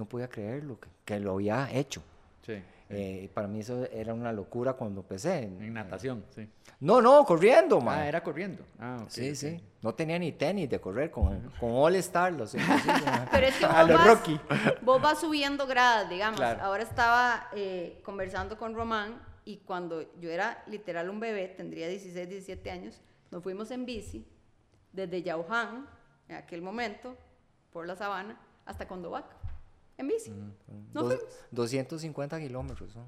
Speaker 2: No podía creerlo, que, que lo había hecho.
Speaker 1: sí, sí.
Speaker 2: Eh, para mí eso era una locura cuando empecé.
Speaker 1: En natación, sí.
Speaker 2: No, no, corriendo, man.
Speaker 1: Ah, era corriendo. Ah, ok,
Speaker 2: Sí, sí. No tenía ni tenis de correr con, con All Star. Los. [LAUGHS]
Speaker 3: Pero es que vos,
Speaker 1: A lo
Speaker 3: vas,
Speaker 1: Rocky.
Speaker 3: vos vas subiendo gradas, digamos.
Speaker 1: Claro.
Speaker 3: Ahora estaba eh, conversando con Román y cuando yo era literal un bebé, tendría 16, 17 años, nos fuimos en bici desde Yauhan, en aquel momento, por la sabana, hasta Condovac, en bici.
Speaker 2: Mm, Dos-
Speaker 3: fuimos.
Speaker 2: 250 kilómetros. ¿no?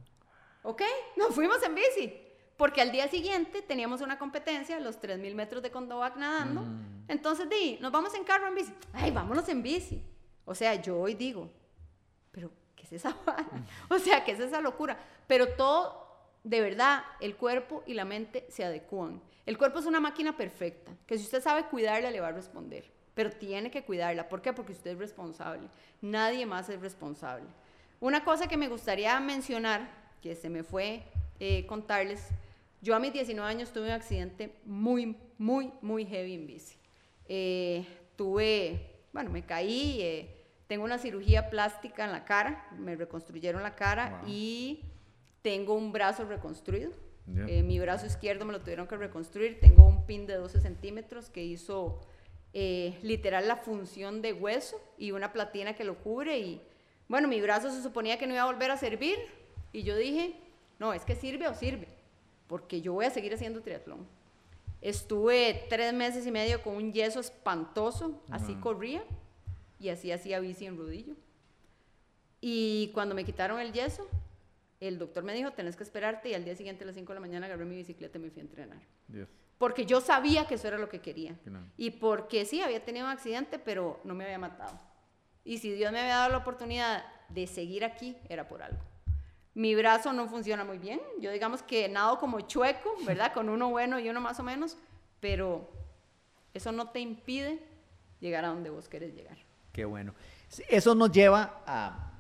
Speaker 3: ¿Ok? Nos fuimos en bici. Porque al día siguiente teníamos una competencia, los 3.000 metros de Condovac nadando. Entonces, di, nos vamos en carro en bici. Ay, vámonos en bici. O sea, yo hoy digo, pero ¿qué es esa [LAUGHS] vara? O sea, ¿qué es esa locura? Pero todo, de verdad, el cuerpo y la mente se adecúan. El cuerpo es una máquina perfecta, que si usted sabe cuidarla, le va a responder. Pero tiene que cuidarla. ¿Por qué? Porque usted es responsable. Nadie más es responsable. Una cosa que me gustaría mencionar, que se me fue eh, contarles, yo a mis 19 años tuve un accidente muy, muy, muy heavy en bici. Eh, tuve, bueno, me caí, eh, tengo una cirugía plástica en la cara, me reconstruyeron la cara
Speaker 1: Wow.
Speaker 3: y tengo un brazo reconstruido. Mi brazo izquierdo me lo tuvieron que reconstruir, tengo un pin de 12 centímetros que hizo eh, literal la función de hueso y una platina que lo cubre y bueno, mi brazo se suponía que no iba a volver a servir y yo dije, no, es que sirve o sirve, porque yo voy a seguir haciendo triatlón. Estuve tres meses y medio con un yeso espantoso, así corría y así hacía bici en rodillo. Y cuando me quitaron el yeso, el doctor me dijo, tenés que esperarte y al día siguiente a las 5 de la mañana agarré mi bicicleta y me fui a entrenar. Porque yo sabía que eso era lo que quería.
Speaker 1: Claro.
Speaker 3: Y porque sí, había tenido un accidente, pero no me había matado. Y si Dios me había dado la oportunidad de seguir aquí, era por algo. Mi brazo no funciona muy bien. Yo digamos que nado como chueco, ¿verdad? Con uno bueno y uno más o menos. Pero eso no te impide llegar a donde vos querés llegar.
Speaker 1: Qué bueno. Eso nos lleva a,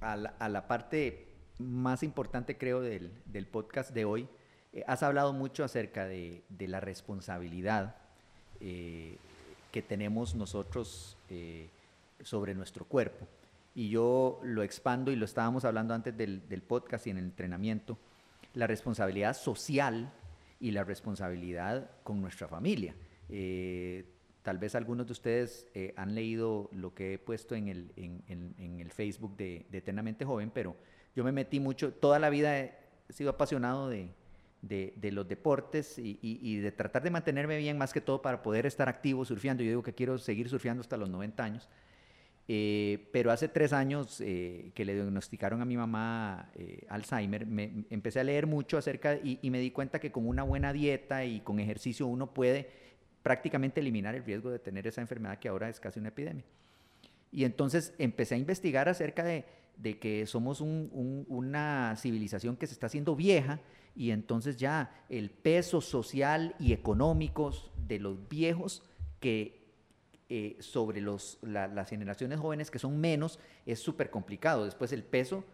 Speaker 1: a la, a la parte más importante, creo, del, del podcast de hoy. Eh, has hablado mucho acerca de, de la responsabilidad eh, que tenemos nosotros eh, sobre nuestro cuerpo. Y yo lo expando y lo estábamos hablando antes del, del podcast y en el entrenamiento, la responsabilidad social y la responsabilidad con nuestra familia. Eh, tal vez algunos de ustedes eh, han leído lo que he puesto en el, en, en- en el Facebook de, de Eternamente Joven, pero yo me metí mucho, toda la vida he sido apasionado de, de- los deportes y, de tratar de mantenerme bien más que todo para poder estar activo surfeando. Yo digo que quiero seguir surfeando hasta los 90 años. Eh, pero hace tres años eh, que le diagnosticaron a mi mamá eh, Alzheimer, me, empecé a leer mucho acerca y, me di cuenta que con una buena dieta y con ejercicio uno puede prácticamente eliminar el riesgo de tener esa enfermedad que ahora es casi una epidemia. Y entonces empecé a investigar acerca de, que somos un- un- una civilización que se está haciendo vieja y entonces ya el peso social y económico de los viejos que eh, sobre los, la- las generaciones jóvenes que son menos es súper complicado. Después el peso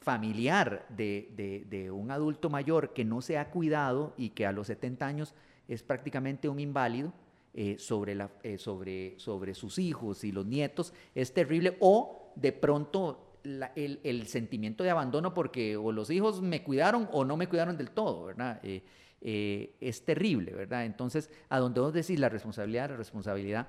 Speaker 1: familiar de, de- de un adulto mayor que no se ha cuidado y que a los 70 años es prácticamente un inválido eh, sobre, la, eh, sobre, sobre sus hijos y los nietos es terrible o de pronto la- el, el sentimiento de abandono porque o los hijos me cuidaron o no me cuidaron del todo, ¿verdad? Eh, eh, es terrible, ¿verdad? Entonces, a donde vos decís la responsabilidad, la responsabilidad,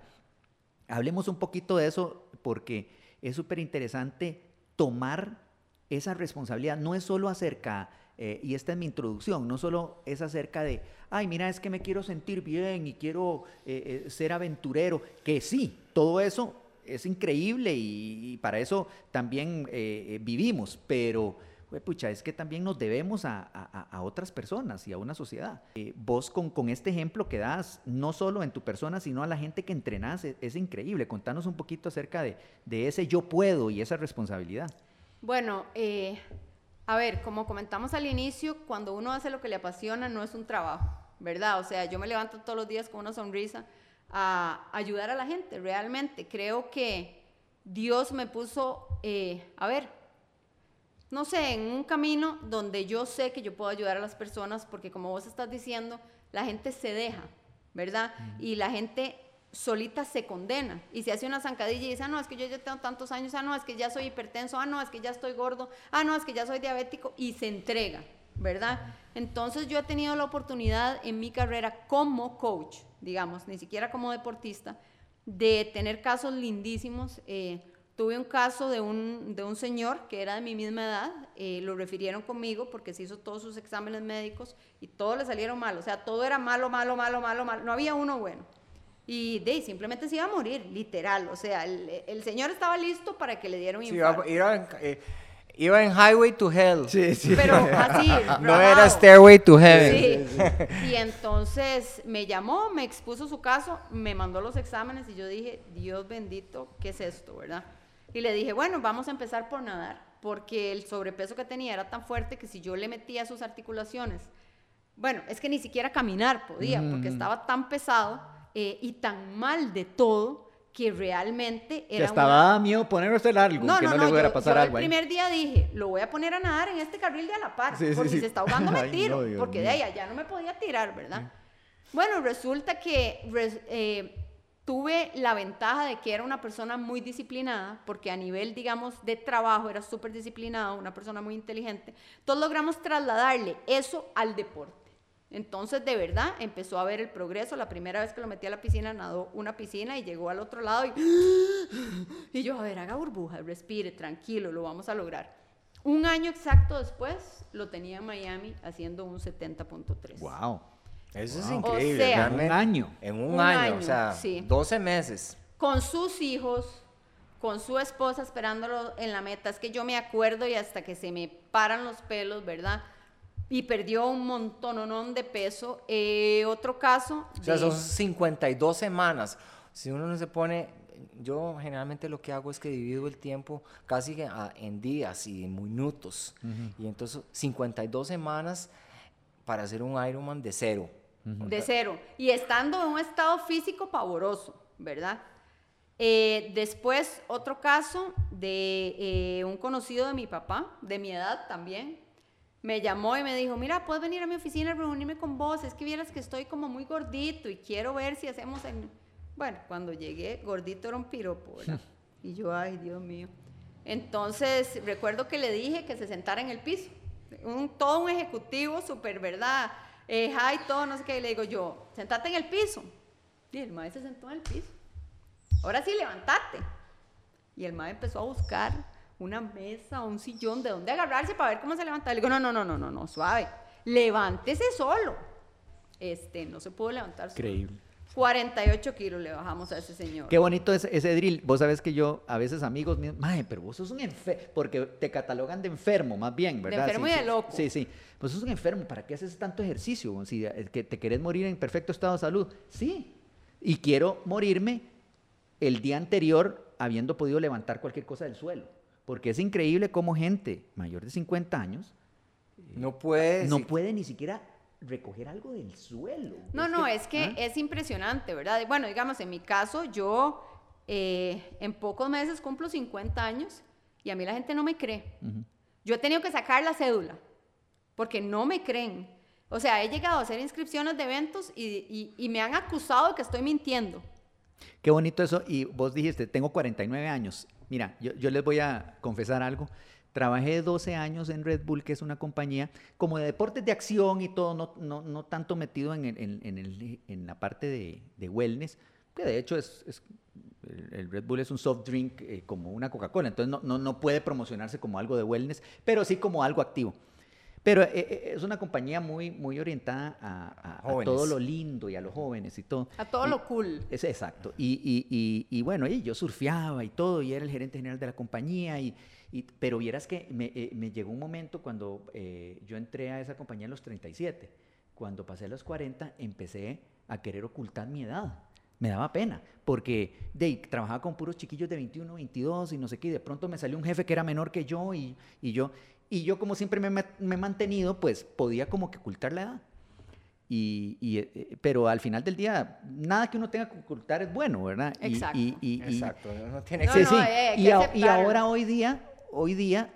Speaker 1: Hablemos un poquito de eso porque es súper interesante tomar esa responsabilidad. No es solo acerca, eh, y esta es mi introducción, no solo es acerca de, ay, mira, es que me quiero sentir bien y quiero eh, eh, ser aventurero, que sí, todo eso es increíble y, para eso también eh, eh, vivimos, pero... Pucha, es que también nos debemos a, a- otras personas y a una sociedad. Eh, vos con, con este ejemplo que das, no solo en tu persona, sino a la gente que entrenás, es, es increíble. Contanos un poquito acerca de, de ese yo puedo y esa responsabilidad.
Speaker 3: Bueno, a ver, como comentamos al inicio, cuando uno hace lo que le apasiona no es un trabajo, ¿verdad? O sea, yo me levanto todos los días con una sonrisa a ayudar a la gente, realmente. Creo que Dios me puso, eh, a ver, no sé, en un camino donde yo sé que yo puedo ayudar a las personas, porque como vos estás diciendo, la gente se deja, ¿verdad? Y la gente solita se condena y se hace una zancadilla y dice, ah, no, es que yo ya tengo tantos años, ah, no, es que ya soy hipertenso, ah, no, es que ya estoy gordo, ah, no, es que ya soy diabético y se entrega, ¿verdad? Entonces yo he tenido la oportunidad en mi carrera como coach, digamos, ni siquiera como deportista, de tener casos lindísimos. eh, tuve un caso de un, de un señor que era de mi misma edad, eh, lo refirieron conmigo porque se hizo todos sus exámenes médicos y todos le salieron mal, o sea, todo era malo, malo, malo, malo, malo, no había uno bueno. Y de simplemente se iba a morir, literal, o sea, el, el señor estaba listo para que le diera un
Speaker 2: Sí, iba, eh, iba en Highway to Hell.
Speaker 1: Sí, sí.
Speaker 3: Pero [LAUGHS] así,
Speaker 2: No era Stairway to Heaven.
Speaker 3: Sí. Y entonces me llamó, me expuso su caso, me mandó los exámenes y yo dije, Dios bendito, ¿qué es esto, verdad? Y le dije, bueno, vamos a empezar por nadar, porque el sobrepeso que tenía era tan fuerte que si yo le metía sus articulaciones, bueno, es que ni siquiera caminar podía, porque estaba tan pesado eh, y tan mal de todo que realmente
Speaker 1: Que
Speaker 3: era
Speaker 1: hasta
Speaker 3: una-
Speaker 1: daba miedo ponerse algo, que no, le fuera a
Speaker 3: yo-
Speaker 1: pasar
Speaker 3: yo
Speaker 1: algo.
Speaker 3: el primer día dije, lo voy a poner a nadar en este carril de a la par,
Speaker 1: Sí, sí,
Speaker 3: porque
Speaker 1: sí.
Speaker 3: si se está ahogando [LAUGHS] me
Speaker 1: Ay,
Speaker 3: tiro,
Speaker 1: no, Dios
Speaker 3: porque de
Speaker 1: mío.
Speaker 3: ahí allá no me podía tirar, ¿verdad? Bueno, resulta que eh, tuve la ventaja de que era una persona muy disciplinada, porque a nivel, digamos, de trabajo era súper disciplinado, una persona muy inteligente. Entonces logramos trasladarle eso al deporte. Entonces, de verdad, empezó a ver el progreso. La primera vez que lo metí a la piscina, nadó una piscina y llegó al otro lado y, [GASPS] y yo, a ver, haga burbujas, respire, tranquilo, lo vamos a lograr. Un año exacto después, lo tenía en Miami haciendo un 70.3.
Speaker 1: Wow.
Speaker 2: Eso es
Speaker 1: Wow.
Speaker 2: increíble.
Speaker 3: O sea,
Speaker 2: realmente.
Speaker 1: Un año.
Speaker 2: En un,
Speaker 3: Un
Speaker 2: año,
Speaker 3: año,
Speaker 2: o sea,
Speaker 3: sí.
Speaker 2: 12 meses.
Speaker 3: Con sus hijos, con su esposa esperándolo en la meta. Es que yo me acuerdo y hasta que se me paran los pelos, ¿verdad? Y perdió un montononón de peso. Eh, otro caso.
Speaker 2: O sea,
Speaker 3: de-
Speaker 2: son 52 semanas. Si uno no se pone, yo generalmente lo que hago es que divido el tiempo casi que a- en días y en minutos. Y entonces 52 semanas para hacer un Ironman de cero.
Speaker 3: De cero. Y estando en un estado físico pavoroso, ¿verdad? Eh, después, otro caso de eh, un conocido de mi papá, de mi edad también, me llamó y me dijo, mira, puedes venir a mi oficina a reunirme con vos, es que vieras que estoy como muy gordito y quiero ver si hacemos en... Bueno, cuando llegué, gordito era un piropo, ¿verdad? [LAUGHS] Y yo, ay, Dios mío. Entonces, recuerdo que le dije que se sentara en el piso. Un, todo un ejecutivo súper, ¿verdad? Eh, high, todo, no sé qué. Y le digo yo, sentate en el piso. Y el maestro se sentó en el piso. Ahora sí, levantate. Y el maestro empezó a buscar una mesa, un sillón, de dónde agarrarse para ver cómo se levantaba. Le digo, no, no, no, no, no, no, suave. Levántese solo. Este, no se pudo levantar solo.
Speaker 1: Increíble.
Speaker 3: 48 kilos le bajamos a ese señor.
Speaker 1: Qué bonito es ese drill. Vos sabés que yo, a veces amigos míos, mae, pero vos sos un enfermo, porque te catalogan de enfermo, más bien, ¿verdad?
Speaker 3: enfermo
Speaker 1: Sí,
Speaker 3: y de
Speaker 1: sí,
Speaker 3: loco.
Speaker 1: Sí, sí. Vos sos un enfermo, ¿para qué haces tanto ejercicio? Si es que te querés morir en perfecto estado de salud. Sí. Y quiero morirme el día anterior habiendo podido levantar cualquier cosa del suelo. Porque es increíble cómo gente mayor de 50 años
Speaker 2: No puedes.
Speaker 1: no puede ni siquiera recoger algo del suelo.
Speaker 3: No, no, es que
Speaker 1: ¿ah?
Speaker 3: es impresionante, ¿verdad? Bueno, digamos, en mi caso, yo eh, en pocos meses cumplo 50 años y a mí la gente no me cree. Yo he tenido que sacar la cédula porque no me creen. O sea, he llegado a hacer inscripciones de eventos y, y- y me han acusado de que estoy mintiendo.
Speaker 1: Qué bonito eso. Y vos dijiste, tengo 49 años. Mira, yo, yo les voy a confesar algo. Trabajé 12 años en Red Bull, que es una compañía como de deportes de acción y todo, no, no, no tanto metido en, en- en la parte de, wellness, que de hecho es, es- el, el Red Bull es un soft drink eh, como una Coca-Cola, entonces no, no, no puede promocionarse como algo de wellness, pero sí como algo activo. Pero eh, eh, es una compañía muy, muy orientada a, a- a todo lo lindo y a los jóvenes y todo.
Speaker 3: A todo
Speaker 1: Y-
Speaker 3: lo cool.
Speaker 1: es exacto. Y, y, y, y bueno, y yo surfeaba y todo, y era el gerente general de la compañía, y, y- pero vieras que me, eh, me llegó un momento cuando eh, yo entré a esa compañía a los 37. Cuando pasé a los 40, empecé a querer ocultar mi edad. Me daba pena, porque de, trabajaba con puros chiquillos de 21, 22 y no sé qué, y de pronto me salió un jefe que era menor que yo, y, y yo, y yo como siempre me, me- he mantenido, pues podía como que ocultar la edad. Y, y, eh, pero al final del día, nada que uno tenga que ocultar es bueno, ¿verdad? Y-
Speaker 3: Exacto.
Speaker 1: Y, y- y-
Speaker 2: Exacto. No tiene
Speaker 3: No,
Speaker 1: sí,
Speaker 2: que
Speaker 1: sí.
Speaker 3: no, eh, hay
Speaker 1: y,
Speaker 3: que
Speaker 1: a- y ahora, hoy día, hoy día,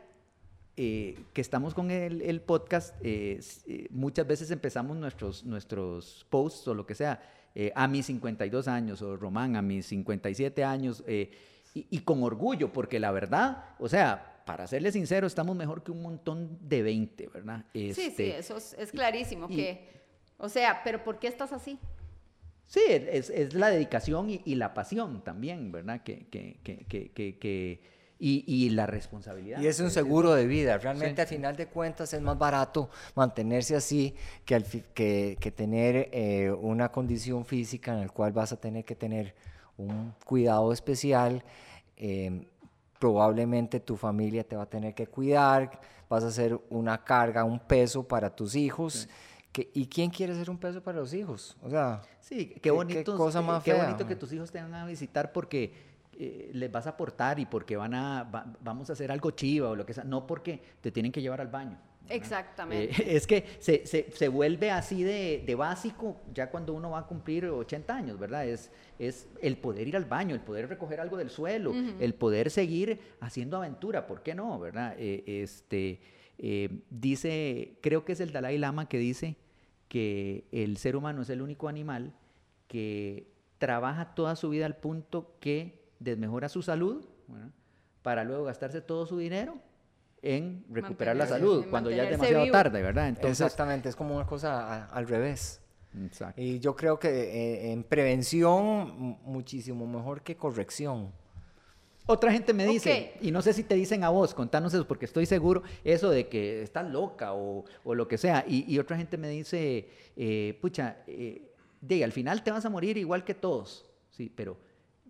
Speaker 1: eh, que estamos con el, el podcast, eh, eh, muchas veces empezamos nuestros, nuestros posts o lo que sea, eh, a mis 52 años, o Román, a mis 57 años, eh, y, y con orgullo, porque la verdad, o sea, para serle sincero, estamos mejor que un montón de 20, ¿verdad?
Speaker 3: Sí, sí,
Speaker 1: Este,
Speaker 3: eso es, es clarísimo.
Speaker 1: y-
Speaker 3: que, o sea, pero ¿por qué estás así?
Speaker 1: Sí, es, es la dedicación y, y, la pasión también, ¿verdad? Que, que, que, que y, y, la responsabilidad.
Speaker 2: Y es un seguro de vida. Realmente sí. al final de cuentas es más barato mantenerse así que, al, que, que tener eh, una condición física en la cual vas a tener que tener un cuidado especial. Eh, probablemente tu familia te va a tener que cuidar, vas a ser una carga, un peso para tus hijos. Sí. Que, ¿Y quién quiere ser un peso para los hijos? O sea,
Speaker 1: sí, qué bonito, qué, cosa más qué fea, bonito que tus hijos te van a visitar porque eh, les vas a aportar y porque van a, va, vamos a hacer algo chiva o lo que sea, no porque te tienen que llevar al baño.
Speaker 3: Exactamente.
Speaker 1: Eh, [LAUGHS] es que se, se, se, vuelve así de, de, básico ya cuando uno va a cumplir 80 años, ¿verdad? Es, es el poder ir al baño, el poder recoger algo del suelo, uh -huh. el poder seguir haciendo aventura, ¿por qué no, verdad? Eh, este, eh, dice, creo que es el Dalai Lama que dice que el ser humano es el único animal que trabaja toda su vida al punto que desmejora su salud ¿verdad? para luego gastarse todo su dinero en recuperar la salud cuando ya es demasiado vivo. tarde, ¿verdad?
Speaker 2: Entonces, Exactamente, es como una cosa a, al revés. Exacto. Y yo creo que eh, en prevención muchísimo mejor que corrección.
Speaker 1: Otra gente me dice, okay. y no sé si te dicen a vos, contanos eso, porque estoy seguro eso de que estás loca o, o lo que sea. Y, y, otra gente me dice, eh, pucha, eh, de, al final te vas a morir igual que todos, sí, pero,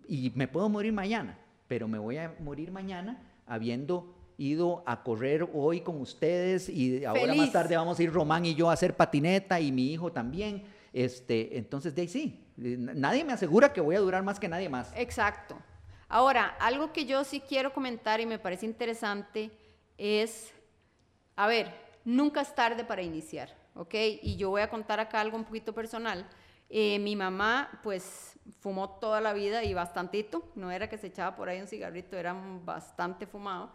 Speaker 1: y me puedo morir mañana, pero me voy a morir mañana habiendo ido a correr hoy con ustedes y ahora Feliz. más tarde vamos a ir Román y yo a hacer patineta y mi hijo también. Este, entonces, de ahí sí, nadie me asegura que voy a durar más que nadie más.
Speaker 3: Exacto. Ahora, algo que yo sí quiero comentar y me parece interesante es, a ver, nunca es tarde para iniciar, ¿ok? Y yo voy a contar acá algo un poquito personal. Eh, mi mamá, pues, fumó toda la vida y bastantito, no era que se echaba por ahí un cigarrito, era bastante fumado.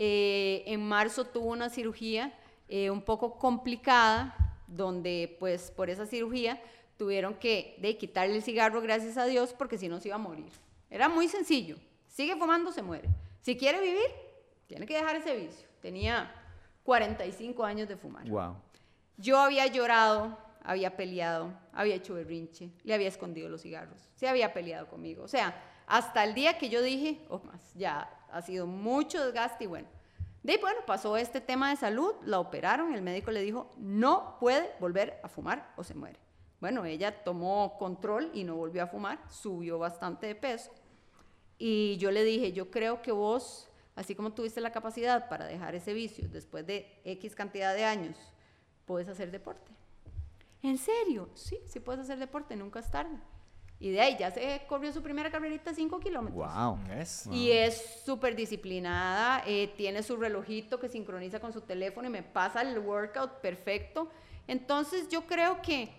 Speaker 3: Eh, en marzo tuvo una cirugía eh, un poco complicada, donde, pues, por esa cirugía tuvieron que de, quitarle el cigarro, gracias a Dios, porque si no se iba a morir. Era muy sencillo. Sigue fumando, se muere. Si quiere vivir, tiene que dejar ese vicio. Tenía 45 años de fumar.
Speaker 1: Wow.
Speaker 3: Yo había llorado, había peleado, había hecho berrinche, le había escondido los cigarros, se había peleado conmigo. O sea, hasta el día que yo dije, oh, más, ya ha sido mucho desgaste y bueno. De ahí, bueno, pasó este tema de salud, la operaron, el médico le dijo, no puede volver a fumar o se muere. Bueno, ella tomó control y no volvió a fumar, subió bastante de peso. Y yo le dije, yo creo que vos, así como tuviste la capacidad para dejar ese vicio después de X cantidad de años, puedes hacer deporte. ¿En serio? Sí, sí puedes hacer deporte, nunca es tarde. Y de ahí ya se corrió su primera carrerita 5 kilómetros.
Speaker 1: Wow.
Speaker 3: Yes. Y es súper disciplinada, eh, tiene su relojito que sincroniza con su teléfono y me pasa el workout perfecto. Entonces yo creo que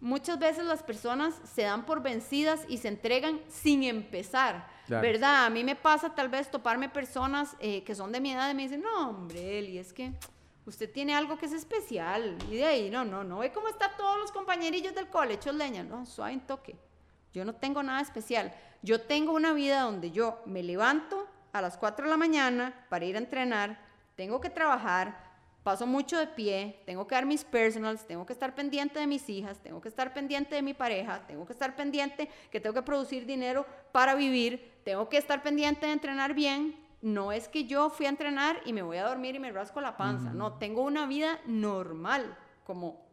Speaker 3: muchas veces las personas se dan por vencidas y se entregan sin empezar, claro. ¿verdad? A mí me pasa tal vez toparme personas eh, que son de mi edad y me dicen, no, hombre, Eli, es que usted tiene algo que es especial. Y de ahí, no, no, no, ve cómo están todos los compañerillos del cole, hechos leña, no, suave en toque. Yo no tengo nada especial. Yo tengo una vida donde yo me levanto a las 4 de la mañana para ir a entrenar, tengo que trabajar, paso mucho de pie, tengo que dar mis personals, tengo que estar pendiente de mis hijas, tengo que estar pendiente de mi pareja, tengo que estar pendiente que tengo que producir dinero para vivir, tengo que estar pendiente de entrenar bien. No es que yo fui a entrenar y me voy a dormir y me rasco la panza, mm. no, tengo una vida normal como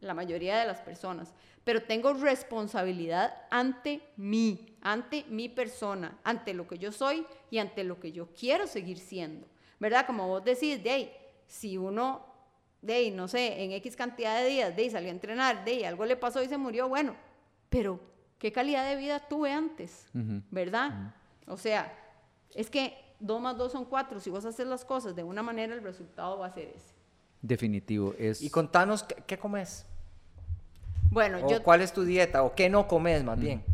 Speaker 3: la mayoría de las personas, pero tengo responsabilidad ante mí, ante mi persona, ante lo que yo soy y ante lo que yo quiero seguir siendo. ¿Verdad? Como vos decís, de ahí, si uno, de ahí, no sé, en X cantidad de días, de ahí salió a entrenar, de ahí algo le pasó y se murió, bueno, pero ¿qué calidad de vida tuve antes? Uh -huh. ¿Verdad? Uh -huh. O sea, es que 2 más 2 son 4, si vos haces las cosas de una manera, el resultado va a ser ese.
Speaker 1: Definitivo. Es...
Speaker 2: Y contanos, ¿qué, qué comes?
Speaker 3: Bueno,
Speaker 2: o
Speaker 3: yo...
Speaker 2: ¿Cuál es tu dieta? ¿O qué no comes más -huh. bien?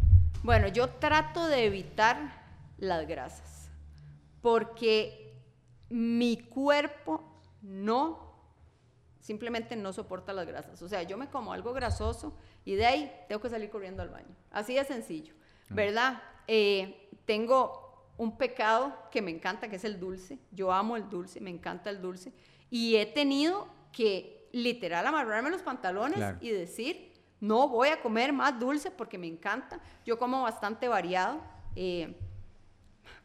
Speaker 3: Bueno, yo trato de evitar las grasas, porque mi cuerpo no, simplemente no soporta las grasas. O sea, yo me como algo grasoso y de ahí tengo que salir corriendo al baño. Así de sencillo, ¿verdad? Eh, tengo un pecado que me encanta, que es el dulce. Yo amo el dulce, me encanta el dulce. Y he tenido que literal amarrarme los pantalones claro. y decir, No voy a comer más dulce porque me encanta. Yo como bastante variado. Eh,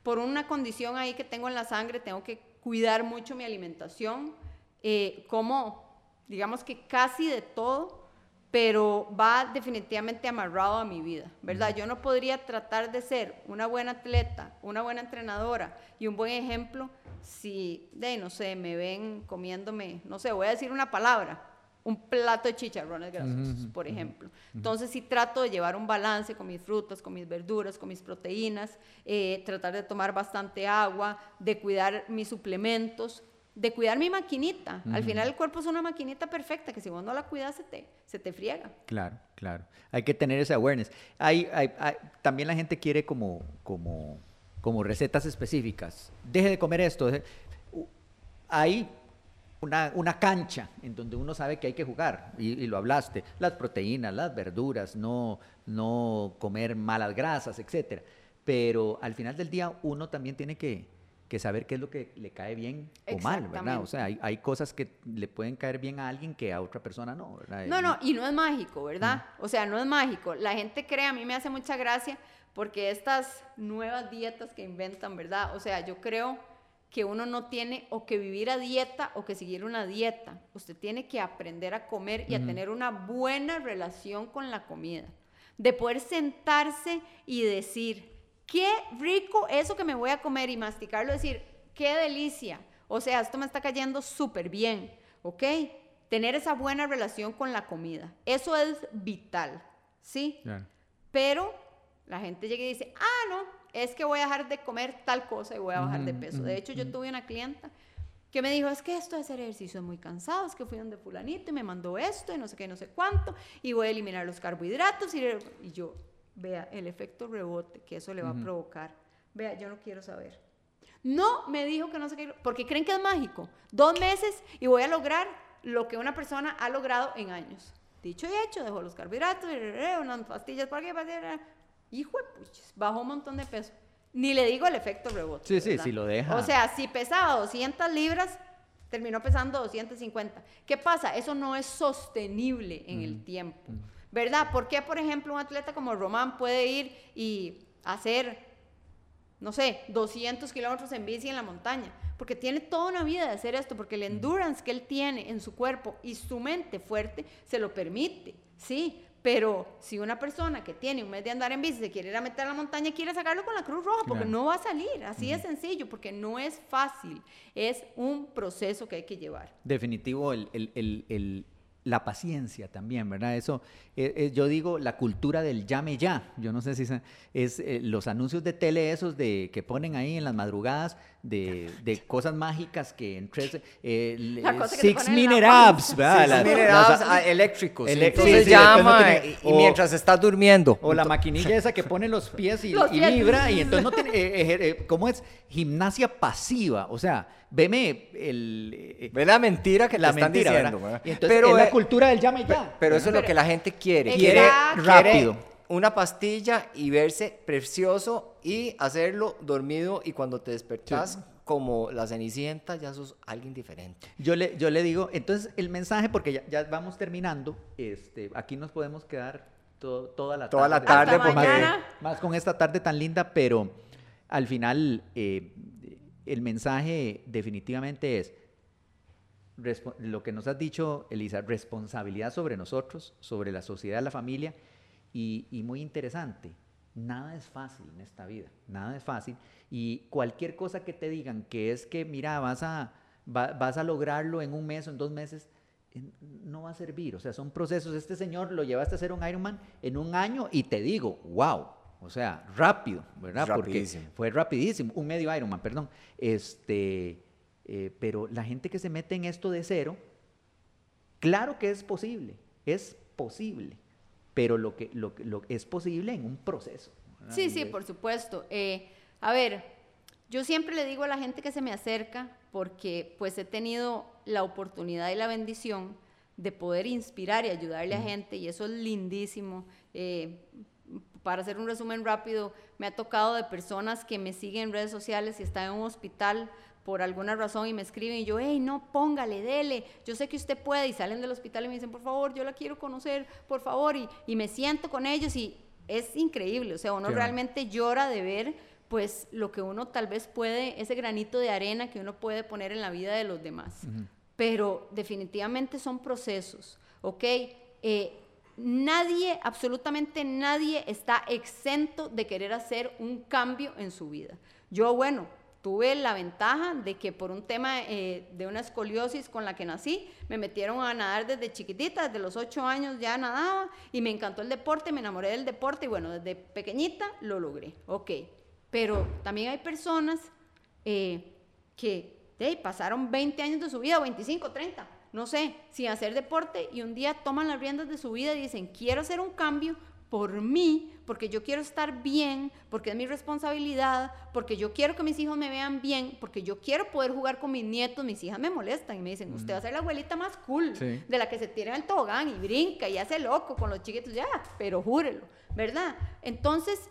Speaker 3: por una condición ahí que tengo en la sangre, tengo que cuidar mucho mi alimentación. Eh, como, digamos que casi de todo, pero va definitivamente amarrado a mi vida, ¿verdad? Yo no podría tratar de ser una buena atleta, una buena entrenadora y un buen ejemplo si, de, no sé, me ven comiéndome, no sé, voy a decir una palabra, un plato de chicharrones grasosos, por ejemplo. Entonces sí trato de llevar un balance con mis frutas, con mis verduras, con mis proteínas, eh, tratar de tomar bastante agua, de cuidar mis suplementos, de cuidar mi maquinita. Al final el cuerpo es una maquinita perfecta que si vos no la cuidas se te, se te friega.
Speaker 1: Claro, claro. Hay que tener ese awareness. Hay, hay, también la gente quiere como, como, como recetas específicas. Deje de comer esto. Hay una, una, cancha en donde uno sabe que hay que jugar, y, lo hablaste, las proteínas, las verduras, no, no comer malas grasas, etc. Pero al final del día uno también tiene que, que saber qué es lo que le cae bien o mal, ¿verdad? O sea, hay, hay, cosas que le pueden caer bien a alguien que a otra persona no, ¿verdad?
Speaker 3: No, no, y no es mágico, ¿verdad? O sea, no es mágico. La gente cree, a mí me hace mucha gracia, porque estas nuevas dietas que inventan, ¿verdad? O sea, yo creo que uno no tiene o que vivir a dieta o que seguir una dieta. Usted tiene que aprender a comer y a tener una buena relación con la comida. De poder sentarse y decir, qué rico eso que me voy a comer y masticarlo, decir, qué delicia. O sea, esto me está cayendo súper bien, ¿ok? Tener esa buena relación con la comida. Eso es vital, ¿sí? Pero la gente llega y dice, ah, no, es que voy a dejar de comer tal cosa y voy a bajar de peso. de hecho, yo tuve una clienta que me dijo, es que esto de hacer ejercicio es muy cansado, es que fui donde fulanito y me mandó esto y no sé qué, no sé cuánto, y voy a eliminar los carbohidratos. Y, y yo, Vea, el efecto rebote que eso le va a provocar. Vea, yo no quiero saber. No me dijo que no sé qué, porque creen que es mágico. Dos meses y voy a lograr lo que una persona ha logrado en años. Dicho y hecho, dejó los carbohidratos, unas pastillas para qué, hijo de puches, bajó un montón de peso. Ni le digo el efecto rebote.
Speaker 1: Sí, sí, sí lo deja.
Speaker 3: O sea, si pesaba 200 libras, terminó pesando 250. ¿Qué pasa? Eso no es sostenible en el tiempo. ¿verdad? ¿Por qué, por ejemplo, un atleta como Román puede ir y hacer, no sé, 200 kilómetros en bici en la montaña? Porque tiene toda una vida de hacer esto, porque el endurance que él tiene en su cuerpo y su mente fuerte se lo permite, ¿sí? Pero si una persona que tiene un mes de andar en bici se quiere ir a meter a la montaña, quiere sacarlo con la Cruz Roja, porque no va a salir. Así de sencillo, porque no es fácil. Es un proceso que hay que llevar.
Speaker 1: Definitivo, el, el, el la paciencia también, ¿verdad? Eso, eh, eh, yo digo la cultura del llame ya. Yo no sé si es, eh, los anuncios de tele esos de que ponen ahí en las madrugadas de, de cosas mágicas que en tres
Speaker 2: six minute abs, ¿verdad? Six minute abs ah, eléctricos. Entonces llama y, mientras estás durmiendo.
Speaker 1: O la maquinilla esa que pone los pies y, vibra y entonces no tiene, ¿cómo es? Gimnasia pasiva, o sea, veme el...
Speaker 2: Ve la mentira que la te están diciendo.
Speaker 1: pero es la cultura del llame ya.
Speaker 2: Pero eso es lo que la gente quiere. Quiere rápido. Una pastilla y verse precioso y hacerlo dormido y cuando te despertas como la cenicienta ya sos alguien diferente.
Speaker 1: Yo le, yo le digo, entonces el mensaje, porque ya, ya vamos terminando, este, aquí nos podemos quedar toda la
Speaker 2: toda La tarde
Speaker 1: más, con esta tarde tan linda, pero al final eh, el mensaje definitivamente es lo que nos has dicho, Elisa, responsabilidad sobre nosotros, sobre la sociedad, la familia, y, muy interesante, nada es fácil en esta vida, nada es fácil, y cualquier cosa que te digan que es que, mira, vas a, vas a lograrlo en un mes o en dos meses, no va a servir, o sea, son procesos, este señor lo llevaste a hacer un Ironman en un año y te digo, wow, o sea, rápido, ¿verdad? Porque fue rapidísimo, un medio Ironman, perdón, este eh, pero la gente que se mete en esto de cero, claro que es posible, es posible, pero lo que, lo, lo es posible en un proceso.
Speaker 3: Sí, sí, por supuesto. Eh, a ver, yo siempre le digo a la gente que se me acerca, porque pues he tenido la oportunidad y la bendición de poder inspirar y ayudarle a gente, y eso es lindísimo. Eh, para hacer un resumen rápido, me ha tocado de personas que me siguen en redes sociales y están en un hospital por alguna razón y me escriben y yo, hey, no, póngale, dele, yo sé que usted puede y salen del hospital y me dicen, por favor, yo la quiero conocer, por favor, y, y me siento con ellos y es increíble, o sea, uno realmente llora de ver pues lo que uno tal vez puede, ese granito de arena que uno puede poner en la vida de los demás. Pero definitivamente son procesos, ¿ok? Eh, nadie, absolutamente nadie está exento de querer hacer un cambio en su vida. Yo, bueno, tuve la ventaja de que por un tema eh, de una escoliosis con la que nací, me metieron a nadar desde chiquitita, desde los ocho años ya nadaba y me encantó el deporte, me enamoré del deporte y bueno, desde pequeñita lo logré, ok. Pero también hay personas eh, que pasaron 20 años de su vida, 25, 30, no sé, sin hacer deporte y un día toman las riendas de su vida y dicen, quiero hacer un cambio por mí, porque yo quiero estar bien, porque es mi responsabilidad, porque yo quiero que mis hijos me vean bien, porque yo quiero poder jugar con mis nietos, mis hijas me molestan y me dicen, usted va a ser la abuelita más cool, de la que se tira en el tobogán y brinca y hace loco con los chiquitos, ya, pero júrelo, ¿verdad? Entonces,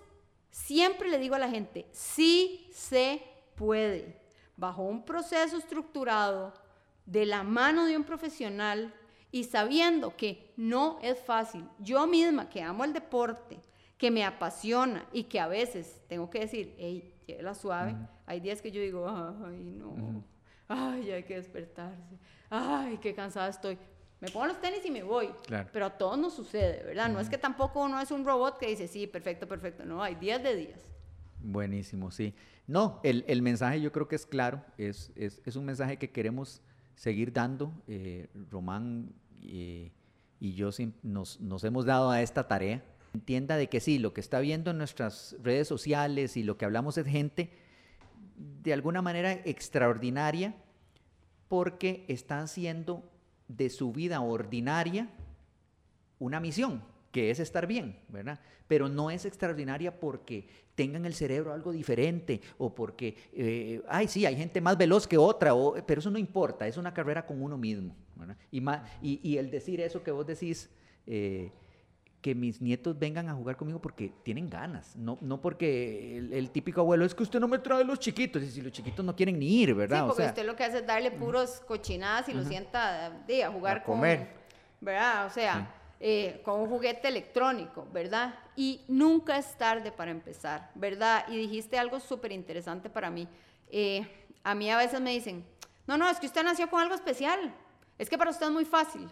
Speaker 3: siempre le digo a la gente, sí se puede, bajo un proceso estructurado, de la mano de un profesional y sabiendo que no es fácil. Yo misma que amo el deporte, que me apasiona y que a veces tengo que decir, hey, la suave, hay días que yo digo, ay, no, ay, hay que despertarse, ay, qué cansada estoy. Me pongo los tenis y me voy. Pero a todos nos sucede, ¿verdad? No es que tampoco uno es un robot que dice, sí, perfecto, perfecto. No, hay días de días.
Speaker 1: Buenísimo, sí. No, el, el mensaje yo creo que es claro, es, es, es un mensaje que queremos seguir dando. Eh, Román eh, y yo nos, hemos dado a esta tarea. Entienda de que sí, lo que está viendo en nuestras redes sociales y lo que hablamos es gente de alguna manera extraordinaria porque está haciendo de su vida ordinaria una misión que es estar bien, ¿verdad? Pero no es extraordinaria porque tengan el cerebro algo diferente o porque, eh, ay, sí, hay gente más veloz que otra, pero eso no importa, es una carrera con uno mismo, ¿verdad? Y, y, el decir eso que vos decís, eh, que mis nietos vengan a jugar conmigo porque tienen ganas, no, no porque el, típico abuelo es que usted no me trae los chiquitos, y si los chiquitos no quieren ni ir, ¿verdad?
Speaker 3: Sí, porque usted lo que hace es darle puros cochinadas y lo sienta a jugar a comer. con... ¿Verdad? O sea... Eh, con un juguete electrónico, ¿verdad? Y nunca es tarde para empezar, ¿verdad? Y dijiste algo súper interesante para mí. Eh, a mí a veces me dicen, no, no, es que usted nació con algo especial, es que para usted es muy fácil.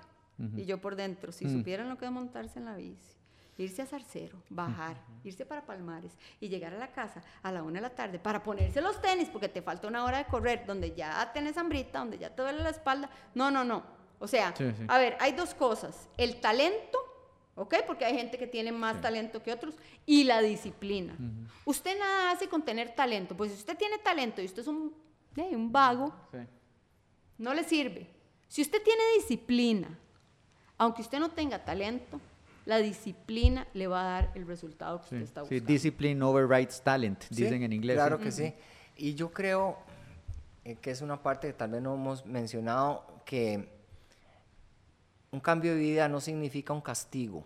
Speaker 3: Y yo por dentro, si supieran lo que es montarse en la bici, irse a Zarcero, bajar, irse para Palmares y llegar a la casa a la una de la tarde para ponerse los tenis porque te falta una hora de correr, donde ya tenés hambrita, donde ya te duele la espalda. No, no, no. O sea, a ver, hay dos cosas. El talento, ¿ok? Porque hay gente que tiene más talento que otros, y la disciplina. Usted nada hace con tener talento. Pues si usted tiene talento y usted es un, un vago, no le sirve. Si usted tiene disciplina, aunque usted no tenga talento, la disciplina le va a dar el resultado que usted está buscando.
Speaker 1: Sí, discipline overrides talent, dicen en inglés.
Speaker 2: Claro que sí. Y yo creo eh, que es una parte que tal vez no hemos mencionado, que un cambio de vida no significa un castigo,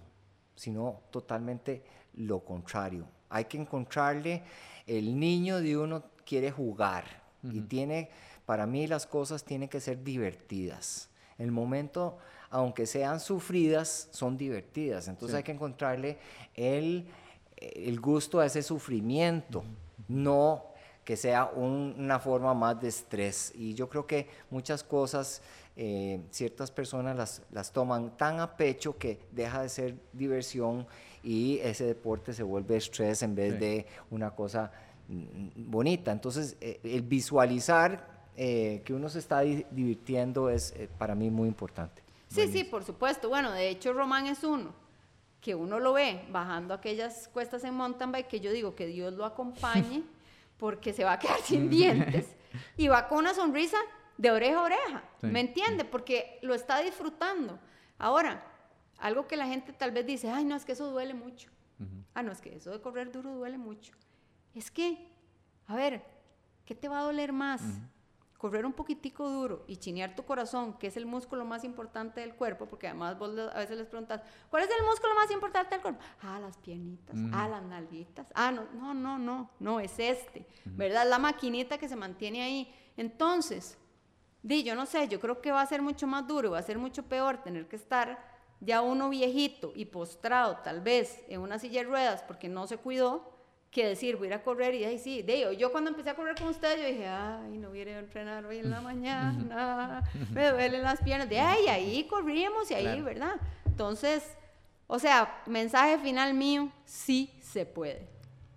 Speaker 2: sino totalmente lo contrario. Hay que encontrarle, el niño de uno quiere jugar y tiene, para mí las cosas tienen que ser divertidas. El momento, aunque sean sufridas, son divertidas. Entonces hay que encontrarle el, el, gusto a ese sufrimiento, no que sea una forma más de estrés. Y yo creo que muchas cosas eh, ciertas personas las, las toman tan a pecho que deja de ser diversión y ese deporte se vuelve estrés en vez de una cosa mm, bonita. Entonces, eh, el visualizar eh, que uno se está divirtiendo es para mí muy importante.
Speaker 3: Sí, sí, por supuesto. Bueno, de hecho, Román es uno que uno lo ve bajando aquellas cuestas en mountain bike que yo digo que Dios lo acompañe [LAUGHS] porque se va a quedar sin dientes [LAUGHS] y va con una sonrisa de oreja a oreja, ¿me entiende? Porque lo está disfrutando. Ahora, algo que la gente tal vez dice, ay, no, es que eso duele mucho. Ah, no, es que eso de correr duro duele mucho. Es que, a ver, ¿qué te va a doler más? Correr un poquitico duro y chinear tu corazón, que es el músculo más importante del cuerpo, porque además vos a veces les preguntas, ¿cuál es el músculo más importante del cuerpo? Ah, las piernitas, ah, las nalguitas. Ah, no, no, no, no, no, es este, ¿verdad? La maquinita que se mantiene ahí Entonces, di, yo no sé, yo creo que va a ser mucho más duro, va a ser mucho peor tener que estar ya uno viejito y postrado tal vez en una silla de ruedas porque no se cuidó, que decir, voy a ir a correr y ahí sí, de yo cuando empecé a correr con ustedes, yo dije, ay, no voy a ir a entrenar hoy en la mañana, [LAUGHS] me duelen las piernas, de ahí, ahí corríamos y ahí, ¿verdad? Entonces, o sea, mensaje final mío, sí se puede.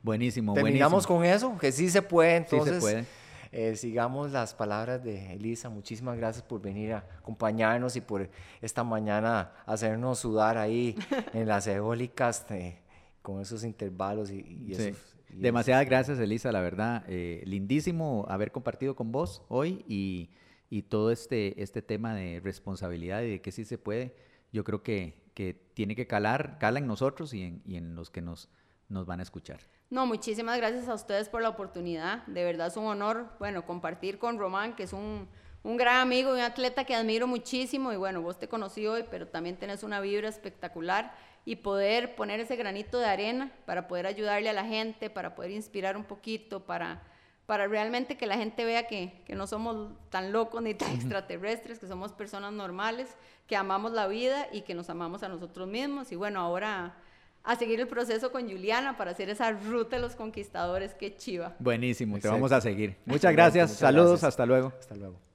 Speaker 1: Buenísimo,
Speaker 2: Terminamos con eso, que sí se puede, entonces. Sí se puede. Eh, sigamos las palabras de Elisa. Muchísimas gracias por venir a acompañarnos y por esta mañana hacernos sudar ahí [LAUGHS] en las eólicas eh, con esos intervalos y,
Speaker 1: sí. Demasiadas gracias, Elisa, la verdad. Eh, lindísimo haber compartido con vos hoy y, y, todo este, este tema de responsabilidad y de que sí se puede. Yo creo que, que tiene que calar, cala en nosotros y en, y en los que nos, nos van a escuchar.
Speaker 3: No, muchísimas gracias a ustedes por la oportunidad. De verdad es un honor, bueno, compartir con Román, que es un, un gran amigo y un atleta que admiro muchísimo. Y bueno, vos te conocí hoy, pero también tenés una vibra espectacular. Y poder poner ese granito de arena para poder ayudarle a la gente, para poder inspirar un poquito, para, para realmente que la gente vea que, que no somos tan locos ni tan extraterrestres, que somos personas normales, que amamos la vida y que nos amamos a nosotros mismos. Y bueno, ahora a seguir el proceso con Juliana para hacer esa ruta de los conquistadores. Qué chiva.
Speaker 1: Buenísimo, te vamos a seguir. [LAUGHS] Muchas gracias, saludos, hasta luego.
Speaker 2: Hasta luego.